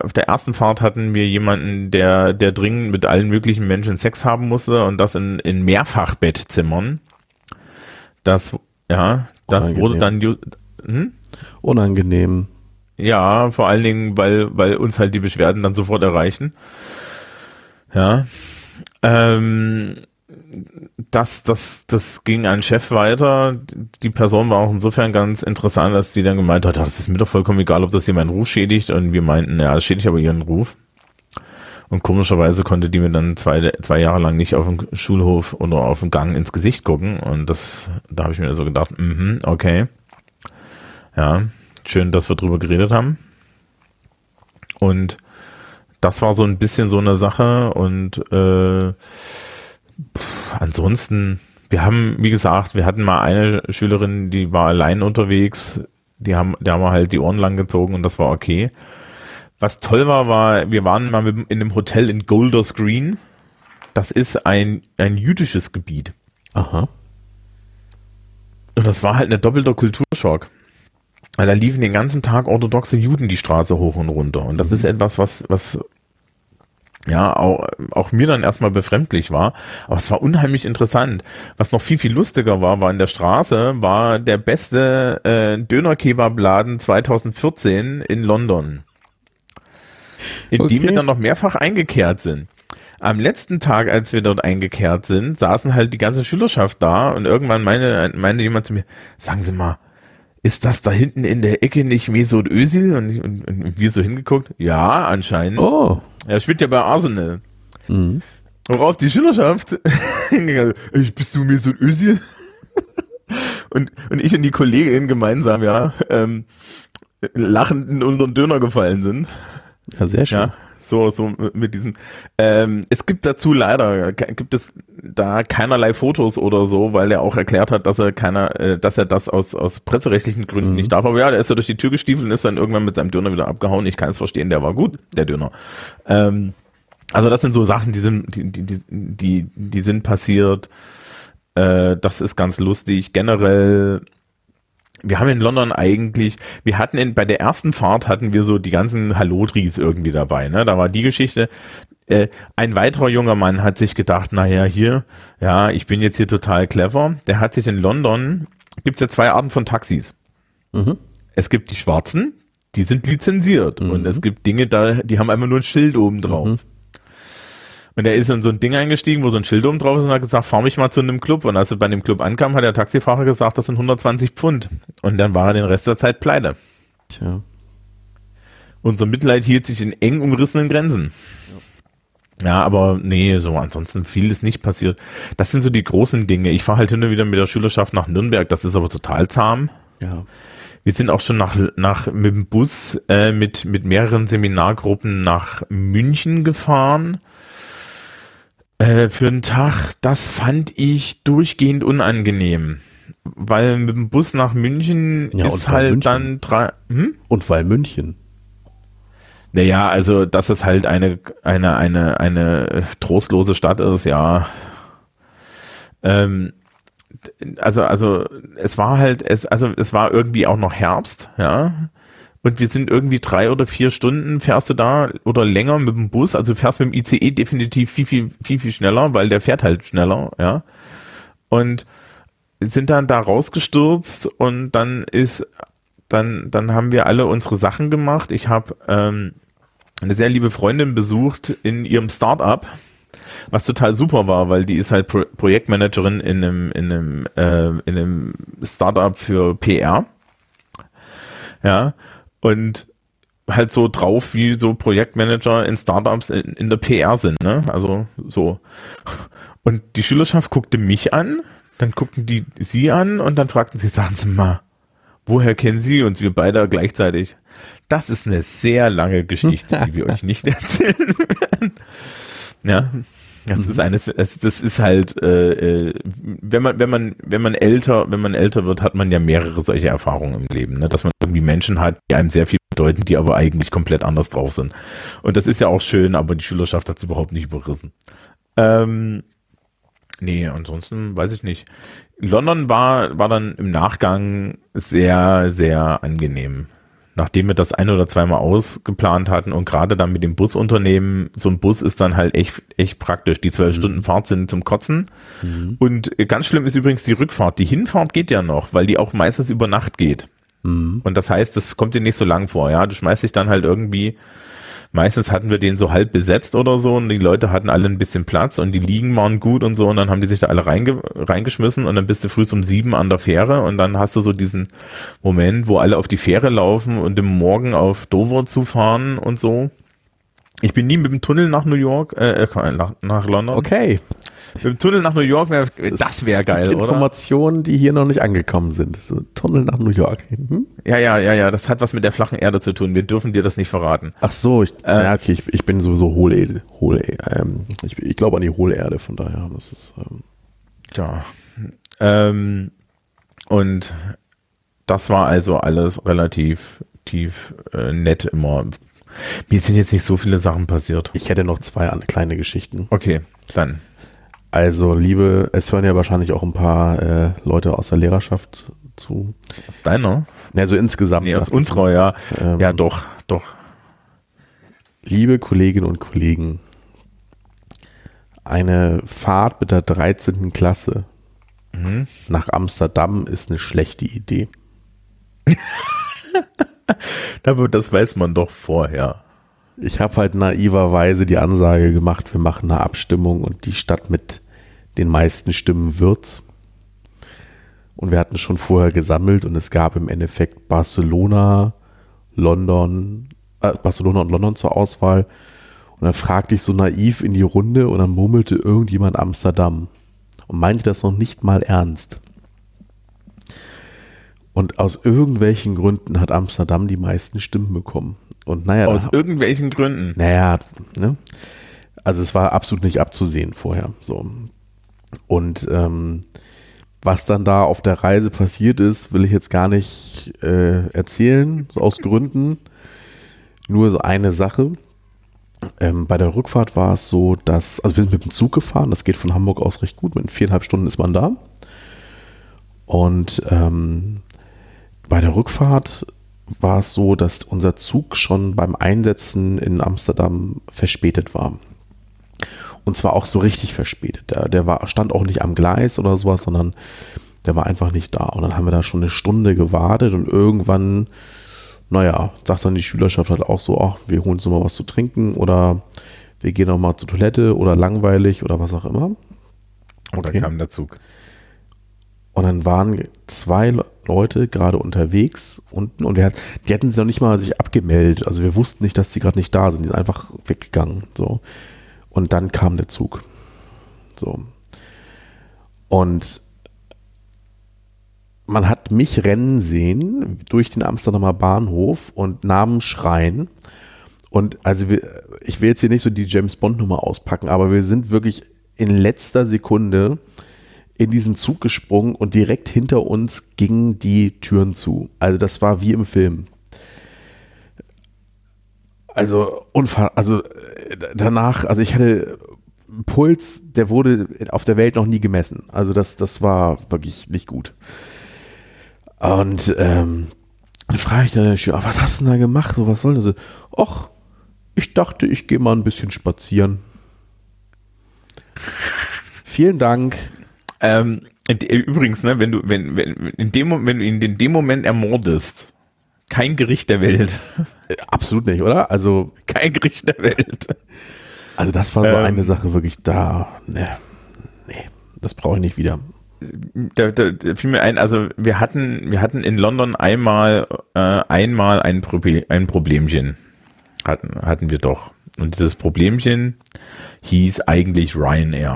auf der ersten Fahrt hatten wir jemanden, der, der dringend mit allen möglichen Menschen Sex haben musste und das in, in Mehrfachbettzimmern. Das, ja, das Unangenehm. wurde dann hm? unangenehm. Ja, vor allen Dingen, weil, weil uns halt die Beschwerden dann sofort erreichen. Ja. Ähm, das, das, das ging an Chef weiter. Die Person war auch insofern ganz interessant, dass die dann gemeint hat, das ist mir doch vollkommen egal, ob das hier meinen Ruf schädigt. Und wir meinten, ja, das schädigt aber ihren Ruf. Und komischerweise konnte die mir dann zwei, zwei Jahre lang nicht auf dem Schulhof oder auf dem Gang ins Gesicht gucken. Und das, da habe ich mir so gedacht, mhm, okay. Ja, schön, dass wir drüber geredet haben. Und das war so ein bisschen so eine Sache und äh, Pff, ansonsten, wir haben, wie gesagt, wir hatten mal eine Schülerin, die war allein unterwegs, die haben, die haben wir halt die Ohren lang gezogen und das war okay. Was toll war, war, wir waren mal in einem Hotel in Golders Green. Das ist ein, ein jüdisches Gebiet. Aha. Und das war halt ein doppelter Kulturschock. Weil da liefen den ganzen Tag orthodoxe Juden die Straße hoch und runter. Und das ist etwas, was, was ja, auch, auch mir dann erstmal befremdlich war. Aber es war unheimlich interessant. Was noch viel, viel lustiger war, war in der Straße, war der beste äh, Döner-Kebab-Laden 2014 in London. In Okay. dem wir dann noch mehrfach eingekehrt sind. Am letzten Tag, als wir dort eingekehrt sind, saßen halt die ganze Schülerschaft da und irgendwann meine, meinte jemand zu mir, sagen Sie mal, ist das da hinten in der Ecke nicht Mesut Özil? Und, und, und wir so hingeguckt, ja, anscheinend. Oh. Er spielt ja bei Arsenal. Mhm. Worauf die Schülerschaft hingegangen ist, "Ey, bist du Mesut Özil? und, und ich und die Kollegin gemeinsam, ja, ähm, lachend in unseren Döner gefallen sind. Ja, sehr schön. Ja, so, so mit diesem. Ähm, es gibt dazu leider, gibt es da keinerlei Fotos oder so, weil er auch erklärt hat, dass er keiner, äh, dass er das aus, aus presserechtlichen Gründen Mhm. nicht darf. Aber ja, der ist ja durch die Tür gestiefelt und ist dann irgendwann mit seinem Döner wieder abgehauen. Ich kann es verstehen, der war gut, der Döner. Ähm, also das sind so Sachen, die sind, die, die, die, die, sind passiert. Äh, das ist ganz lustig. Generell wir haben in London eigentlich, wir hatten in, bei der ersten Fahrt hatten wir so die ganzen Hallodris irgendwie dabei, ne? Da war die Geschichte, äh, ein weiterer junger Mann hat sich gedacht, naja, hier, ja, ich bin jetzt hier total clever. Der hat sich in London, gibt's ja zwei Arten von Taxis. Mhm. Es gibt die schwarzen, die sind lizenziert. Und es gibt Dinge, da, die haben einfach nur ein Schild oben drauf. Und er ist in so ein Ding eingestiegen, wo so ein Schild oben drauf ist und hat gesagt, fahr mich mal zu einem Club. Und als er bei dem Club ankam, hat der Taxifahrer gesagt, das sind 120 Pfund. Und dann war er den Rest der Zeit pleite. Tja. Unser Mitleid hielt sich in eng umrissenen Grenzen. Ja, aber nee, so ansonsten viel ist nicht passiert. Das sind so die großen Dinge. Ich fahre halt hin und wieder mit der Schülerschaft nach Nürnberg, das ist aber total zahm. Ja. Wir sind auch schon nach, nach mit dem Bus äh, mit, mit mehreren Seminargruppen nach München gefahren. Äh, für einen Tag, das fand ich durchgehend unangenehm. Weil mit dem Bus nach München Ja, ist halt München. dann drei. Hm? Und weil München. Naja, also dass es halt eine, eine, eine, eine trostlose Stadt ist, ja. Ähm, also, also es war halt, es, also es war irgendwie auch noch Herbst, ja. Und wir sind irgendwie drei oder vier Stunden fährst du da oder länger mit dem Bus. Also fährst mit dem ICE definitiv viel, viel, viel, viel schneller, weil der fährt halt schneller, ja. Und sind dann da rausgestürzt und dann ist, dann, dann haben wir alle unsere Sachen gemacht. Ich habe ähm, eine sehr liebe Freundin besucht in ihrem Startup, was total super war, weil die ist halt Pro Projektmanagerin in einem, in einem, äh, in einem Startup für PR. Ja, und halt so drauf, wie so Projektmanager in Startups in, in der PR sind, ne? Also so. Und die Schülerschaft guckte mich an, dann guckten die sie an und dann fragten sie, sagen Sie mal, woher kennen Sie uns? Wir beide gleichzeitig. Das ist eine sehr lange Geschichte, die wir euch nicht erzählen werden. Ja, das ist eine, es- das ist halt, äh, äh, wenn man, wenn man, wenn man älter, wenn man älter wird, hat man ja mehrere solche Erfahrungen im Leben, ne? dass man irgendwie Menschen hat, die einem sehr viel bedeuten, die aber eigentlich komplett anders drauf sind. Und das ist ja auch schön, aber die Schülerschaft hat es überhaupt nicht überrissen. Ähm, nee, ansonsten weiß ich nicht. London war, war dann im Nachgang sehr, sehr angenehm. Nachdem wir das ein oder zweimal ausgeplant hatten und gerade dann mit dem Busunternehmen, so ein Bus ist dann halt echt, echt praktisch. Die zwölf Stunden Fahrt sind zum Kotzen. Und ganz schlimm ist übrigens die Rückfahrt. Die Hinfahrt geht ja noch, weil die auch meistens über Nacht geht. Und das heißt, das kommt dir nicht so lang vor, ja. Du schmeißt dich dann halt irgendwie, meistens hatten wir den so halb besetzt oder so und die Leute hatten alle ein bisschen Platz und die Liegen waren gut und so und dann haben die sich da alle reinge reingeschmissen und dann bist du früh um sieben an der Fähre und dann hast du so diesen Moment, wo alle auf die Fähre laufen und im Morgen auf Dover zu fahren und so. Ich bin nie mit dem Tunnel nach New York, äh, äh, nach, nach London. Okay. Mit dem Tunnel nach New York wäre, das wäre geil, oder? Informationen, die hier noch nicht angekommen sind. So Tunnel nach New York. Mhm. Ja, ja, ja, ja, das hat was mit der flachen Erde zu tun. Wir dürfen dir das nicht verraten. Ach so, ich, Äh, ja, okay, ich, ich bin sowieso Hohle, Hohle, ähm, ich, ich glaube an die Hohlerde, von daher, das ist, ähm, Tja, Ähm, und das war also alles relativ tief äh, nett immer. Mir sind jetzt nicht so viele Sachen passiert. Ich hätte noch zwei kleine Geschichten. Okay, dann. Also, liebe, es hören ja wahrscheinlich auch ein paar äh, Leute aus der Lehrerschaft zu. Deiner? Ne, so insgesamt. Nee, aus unserer, ja. Ähm, Ja, doch, doch. Liebe Kolleginnen und Kollegen, eine Fahrt mit der 13. Klasse nach Amsterdam ist eine schlechte Idee. Aber das weiß man doch vorher. Ich habe halt naiverweise die Ansage gemacht, wir machen eine Abstimmung und die Stadt mit den meisten Stimmen wird's. Und wir hatten schon vorher gesammelt und es gab im Endeffekt Barcelona, London, äh, Barcelona und London zur Auswahl. Und dann fragte ich so naiv in die Runde und dann murmelte irgendjemand Amsterdam und meinte das noch nicht mal ernst. Und aus irgendwelchen Gründen hat Amsterdam die meisten Stimmen bekommen. Und naja, Aus da- irgendwelchen Gründen. naja, ne? Also es war absolut nicht abzusehen vorher. So. Und ähm, was dann da auf der Reise passiert ist, will ich jetzt gar nicht äh, erzählen, aus Gründen. Nur so eine Sache. Ähm, bei der Rückfahrt war es so, dass, also wir sind mit dem Zug gefahren, das geht von Hamburg aus recht gut, mit viereinhalb Stunden ist man da. Und ähm, bei der Rückfahrt war es so, dass unser Zug schon beim Einsetzen in Amsterdam verspätet war. Und zwar auch so richtig verspätet. Der, der war, stand auch nicht am Gleis oder sowas, sondern der war einfach nicht da. Und dann haben wir da schon eine Stunde gewartet und irgendwann, naja, sagt dann die Schülerschaft halt auch so, ach, wir holen uns noch mal was zu trinken oder wir gehen noch mal zur Toilette oder langweilig oder was auch immer. Und Okay. dann kam der Zug. Und dann waren zwei Le- Leute gerade unterwegs unten und wir, die hatten sich noch nicht mal sich abgemeldet. Also wir wussten nicht, dass die gerade nicht da sind. Die sind einfach weggegangen. So. Und dann kam der Zug. So. Und man hat mich rennen sehen durch den Amsterdamer Bahnhof und Namen schreien. Und also wir, ich will jetzt hier nicht so die James Bond Nummer auspacken, aber wir sind wirklich in letzter Sekunde in diesen Zug gesprungen und direkt hinter uns gingen die Türen zu. Also das war wie im Film. Also unfassbar, also äh, danach, also ich hatte einen Puls, der wurde auf der Welt noch nie gemessen. Also das, das war wirklich nicht gut. Und ähm, dann frage ich dann, den Schüler, "Ah, was hast du denn da gemacht? So, was soll das? Och, ich dachte, ich gehe mal ein bisschen spazieren. Vielen Dank. Ähm, übrigens, ne, wenn du, wenn, wenn, in dem, wenn du ihn in dem Moment ermordest, kein Gericht der Welt. Äh, Absolut nicht, oder? Also, Kein Gericht der Welt. also das war so Ähm. eine Sache wirklich da. Ne, nee, das brauche ich nicht wieder. Da, da, da fiel mir ein, also wir hatten, wir hatten in London einmal, äh, einmal ein, Proble ein Problemchen. Hatten, hatten wir doch. Und dieses Problemchen hieß eigentlich Ryanair.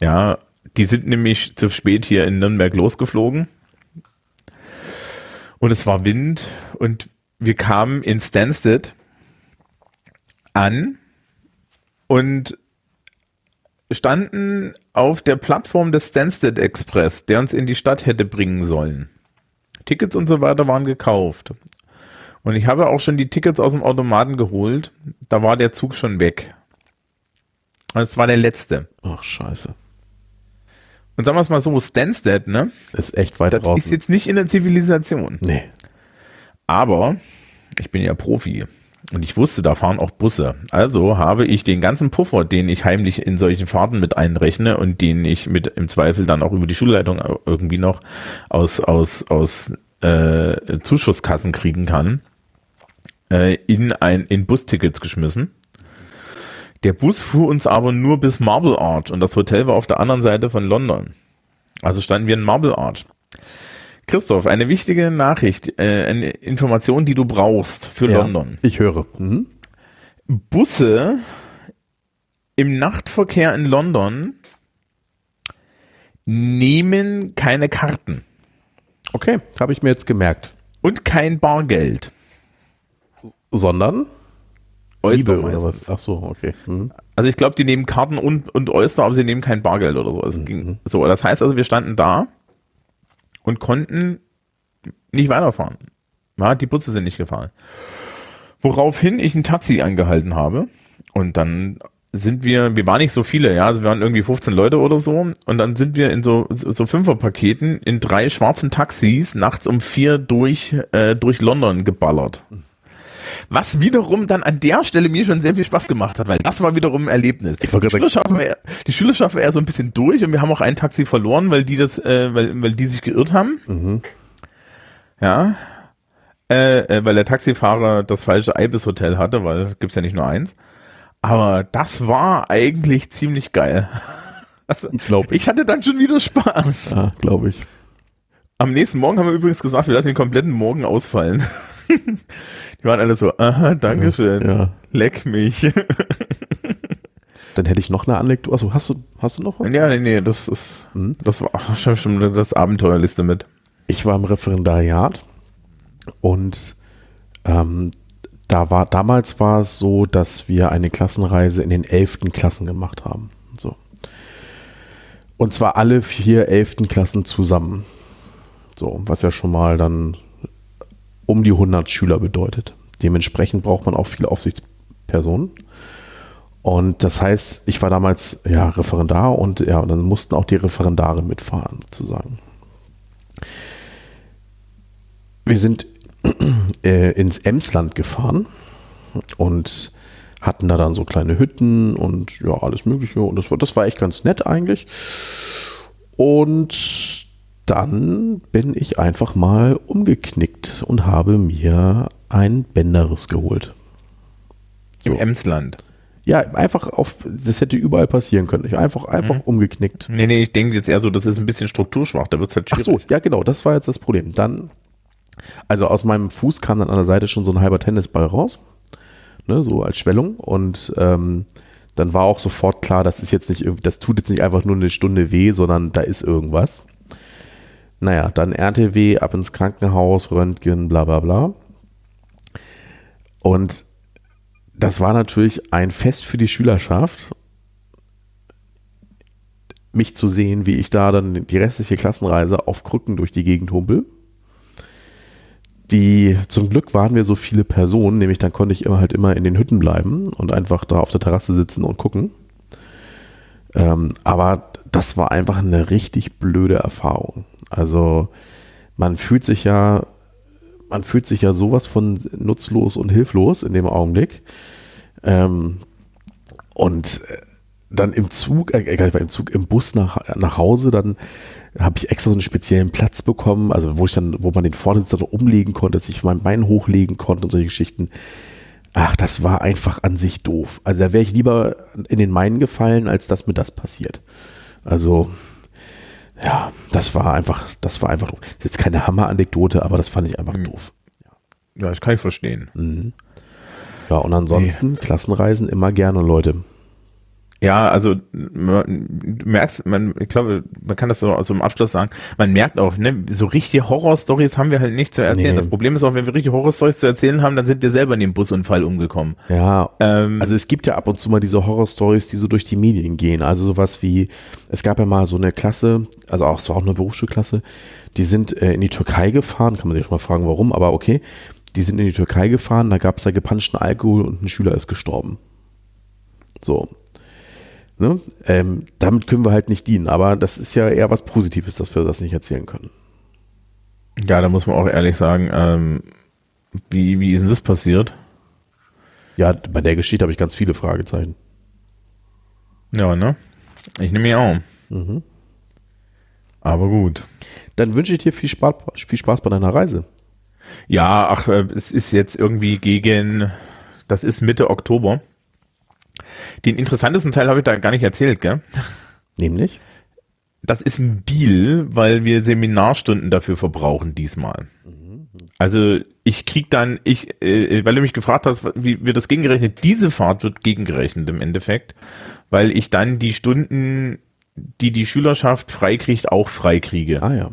Ja, die sind nämlich zu spät hier in Nürnberg losgeflogen. Und es war Wind und wir kamen in Stansted an und standen auf der Plattform des Stansted Express, der uns in die Stadt hätte bringen sollen. Tickets und so weiter waren gekauft. Und ich habe auch schon die Tickets aus dem Automaten geholt. Da war der Zug schon weg. Das war der letzte. Ach, scheiße. Und sagen wir es mal so, Stansted, ne? Ist echt weit Das draußen. ist jetzt nicht in der Zivilisation. nee. Aber ich bin ja Profi und ich wusste, da fahren auch Busse. Also habe ich den ganzen Puffer, den ich heimlich in solchen Fahrten mit einrechne und den ich mit im Zweifel dann auch über die Schulleitung irgendwie noch aus, aus, aus äh, Zuschusskassen kriegen kann, äh, in, ein, in Bustickets geschmissen. Der Bus fuhr uns aber nur bis Marble Arch und das Hotel war auf der anderen Seite von London. Also standen wir in Marble Arch. Christoph, eine wichtige Nachricht, äh, eine Information, die du brauchst für Ja, London. Ich höre. Mhm. Busse im Nachtverkehr in London nehmen keine Karten Okay, habe ich mir jetzt gemerkt. und kein Bargeld. Sondern? Oyster Liebe oder meistens. was? Ach so, okay. Mhm. Also ich glaube, die nehmen Karten und, und Oyster, aber sie nehmen kein Bargeld oder so. Es ging so. Das heißt also, wir standen da und konnten nicht weiterfahren. Ja, die Busse sind nicht gefahren. Woraufhin ich ein Taxi angehalten habe und dann sind wir, wir waren nicht so viele, ja, also wir waren irgendwie 15 Leute oder so und dann sind wir in so, so, Fünferpaketen in drei schwarzen Taxis nachts um vier durch, äh, durch London geballert. Was wiederum dann an der Stelle mir schon sehr viel Spaß gemacht hat, weil das war wiederum ein Erlebnis. Ich die, Schüler schaffen wir, die Schüler schaffen eher so ein bisschen durch und wir haben auch ein Taxi verloren, weil die das, äh, weil, weil die sich geirrt haben. Mhm. Ja. Äh, äh, weil der Taxifahrer das falsche Ibis-Hotel hatte, weil gibt's ja nicht nur eins. Aber das war eigentlich ziemlich geil. Also, Glaub ich. ich hatte dann schon wieder Spaß. Ja, glaube ich. Am nächsten Morgen haben wir übrigens gesagt, wir lassen den kompletten Morgen ausfallen. Die waren alle so, aha, dankeschön. Ja. Leck mich. Dann hätte ich noch eine Anekdote. Achso, hast du, hast du noch was? Ja, nee, nee, das ist, Hm? das war schon, schon das Abenteuerliste mit. Ich war im Referendariat und ähm, da war, damals war es so, dass wir eine Klassenreise in den 11. Klassen gemacht haben. So. Und zwar alle vier 11. Klassen zusammen. So, was ja schon mal dann um die 100 Schüler bedeutet. Dementsprechend braucht man auch viele Aufsichtspersonen. Und das heißt, ich war damals ja Referendar und ja, dann mussten auch die Referendare mitfahren, sozusagen. Wir sind äh, ins Emsland gefahren und hatten da dann so kleine Hütten und ja, alles Mögliche. Und das war, das war echt ganz nett eigentlich. Und dann bin ich einfach mal umgeknickt und habe mir ein Bänderriss geholt. Im So. Emsland. Ja, einfach auf, das hätte überall passieren können. Ich einfach, einfach umgeknickt. Nee, nee, ich denke jetzt eher so, das ist ein bisschen strukturschwach, da wird's halt Ach schwierig. so, ja genau, das war jetzt das Problem. Dann, also aus meinem Fuß kam dann an der Seite schon so ein halber Tennisball raus, ne, so als Schwellung und ähm, dann war auch sofort klar, das ist jetzt nicht, das tut jetzt nicht einfach nur eine Stunde weh, sondern da ist irgendwas. Naja, dann RTW, ab ins Krankenhaus, Röntgen, bla bla bla. Und das war natürlich ein Fest für die Schülerschaft, mich zu sehen, wie ich da dann die restliche Klassenreise auf Krücken durch die Gegend humpel. Die, zum Glück waren wir so viele Personen, nämlich dann konnte ich immer halt immer in den Hütten bleiben und einfach da auf der Terrasse sitzen und gucken. Ähm, aber das war einfach eine richtig blöde Erfahrung. Also man fühlt sich ja, man fühlt sich ja sowas von nutzlos und hilflos in dem Augenblick. Ähm, und äh, dann im Zug, äh, im Zug, im Bus nach, nach Hause, dann habe ich extra so einen speziellen Platz bekommen, also wo ich dann, wo man den Vordersitz dann umlegen konnte, dass ich mein Bein hochlegen konnte und solche Geschichten. Ach, das war einfach an sich doof. Also da wäre ich lieber in den Main gefallen, als dass mir das passiert. Also, ja, das war einfach, das war einfach doof. Das ist jetzt keine Hammer-Anekdote, aber das fand ich einfach doof. Ja, das kann ich verstehen. Ja, und ansonsten Klassenreisen immer gerne, Leute. Ja, also man, du merkst, man, ich glaube, man kann das so aus dem Abschluss sagen, man merkt auch, ne, so richtige Horrorstories haben wir halt nicht zu erzählen. Nee. Das Problem ist auch, wenn wir richtige Horrorstories zu erzählen haben, dann sind wir selber in den Busunfall umgekommen. Ja, Ähm, also es gibt ja ab und zu mal diese Horrorstories, die so durch die Medien gehen. Also sowas wie, es gab ja mal so eine Klasse, also auch, es war auch eine Berufsschulklasse, die sind äh, in die Türkei gefahren, kann man sich schon mal fragen, warum, aber okay. Die sind in die Türkei gefahren, da gab es da gepanschten Alkohol und ein Schüler ist gestorben. So. Ne? Ähm, damit können wir halt nicht dienen, aber das ist ja eher was Positives, dass wir das nicht erzählen können. ja, da muss man auch ehrlich sagen, ähm, wie, wie ist denn das passiert? Ja, bei der Geschichte habe ich ganz viele Fragezeichen. Ja, ne? Ich nehme ja auch. Mhm. Aber gut. Dann wünsche ich dir viel Spaß, viel Spaß bei deiner Reise. Ja, ach, äh, es ist jetzt irgendwie gegen, das ist Mitte Oktober. Den interessantesten Teil habe ich da gar nicht erzählt, gell? Nämlich? Das ist ein Deal, weil wir Seminarstunden dafür verbrauchen diesmal. Also ich krieg dann, ich, äh, weil du mich gefragt hast, wie wird das gegengerechnet? Diese Fahrt wird gegengerechnet im Endeffekt, weil ich dann die Stunden, die die Schülerschaft freikriegt, auch freikriege. Ah ja.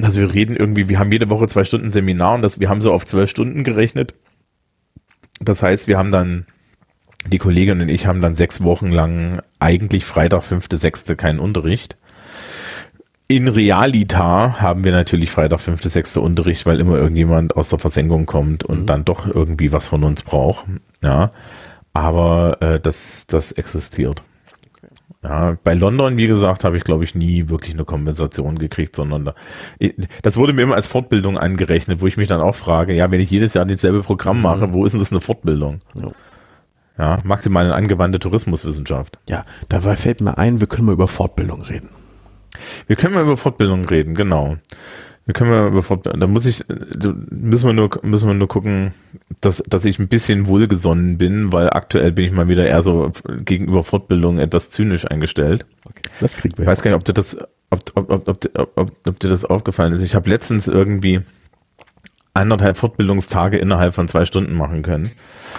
Also wir reden irgendwie, wir haben jede Woche zwei Stunden Seminar und das, wir haben so auf zwölf Stunden gerechnet. Das heißt, wir haben dann Die Kollegin und ich haben dann sechs Wochen lang eigentlich Freitag, fünfte, sechste keinen Unterricht. In Realita haben wir natürlich Freitag, fünfte, sechste Unterricht, weil immer irgendjemand aus der Versenkung kommt und mhm. dann doch irgendwie was von uns braucht. Ja, aber äh, das, das existiert. Ja, bei London, wie gesagt, habe ich, glaube ich, nie wirklich eine Kompensation gekriegt, sondern da, das wurde mir immer als Fortbildung angerechnet, wo ich mich dann auch frage, ja, wenn ich jedes Jahr dasselbe Programm mache, mhm. wo ist denn das eine Fortbildung? Ja. Ja, maximal eine angewandte Tourismuswissenschaft. Ja, dabei fällt mir ein, wir können mal über Fortbildung reden. Wir können mal über Fortbildung reden, genau. Wir können mal über Fortbildung, da muss ich, müssen wir nur, müssen wir nur gucken, dass, dass ich ein bisschen wohlgesonnen bin, weil aktuell bin ich mal wieder eher so gegenüber Fortbildung etwas zynisch eingestellt. Okay, das kriegen wir. Ich weiß gar nicht, ob dir das, ob, ob, ob, ob, ob, ob dir das aufgefallen ist. Ich habe letztens irgendwie anderthalb Fortbildungstage innerhalb von zwei Stunden machen können.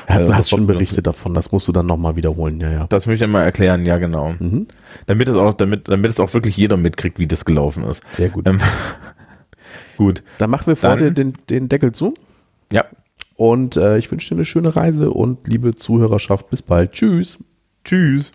Ja, äh, du äh, hast schon berichtet davon, das musst du dann nochmal wiederholen, ja, ja. Das möchte ich mal erklären, ja, genau. Mhm. Damit es auch, damit, damit es auch wirklich jeder mitkriegt, wie das gelaufen ist. Sehr gut. Ähm, gut. Dann machen wir vor den, den, den Deckel zu. Ja. Und äh, ich wünsche dir eine schöne Reise und liebe Zuhörerschaft, bis bald. Tschüss. Tschüss.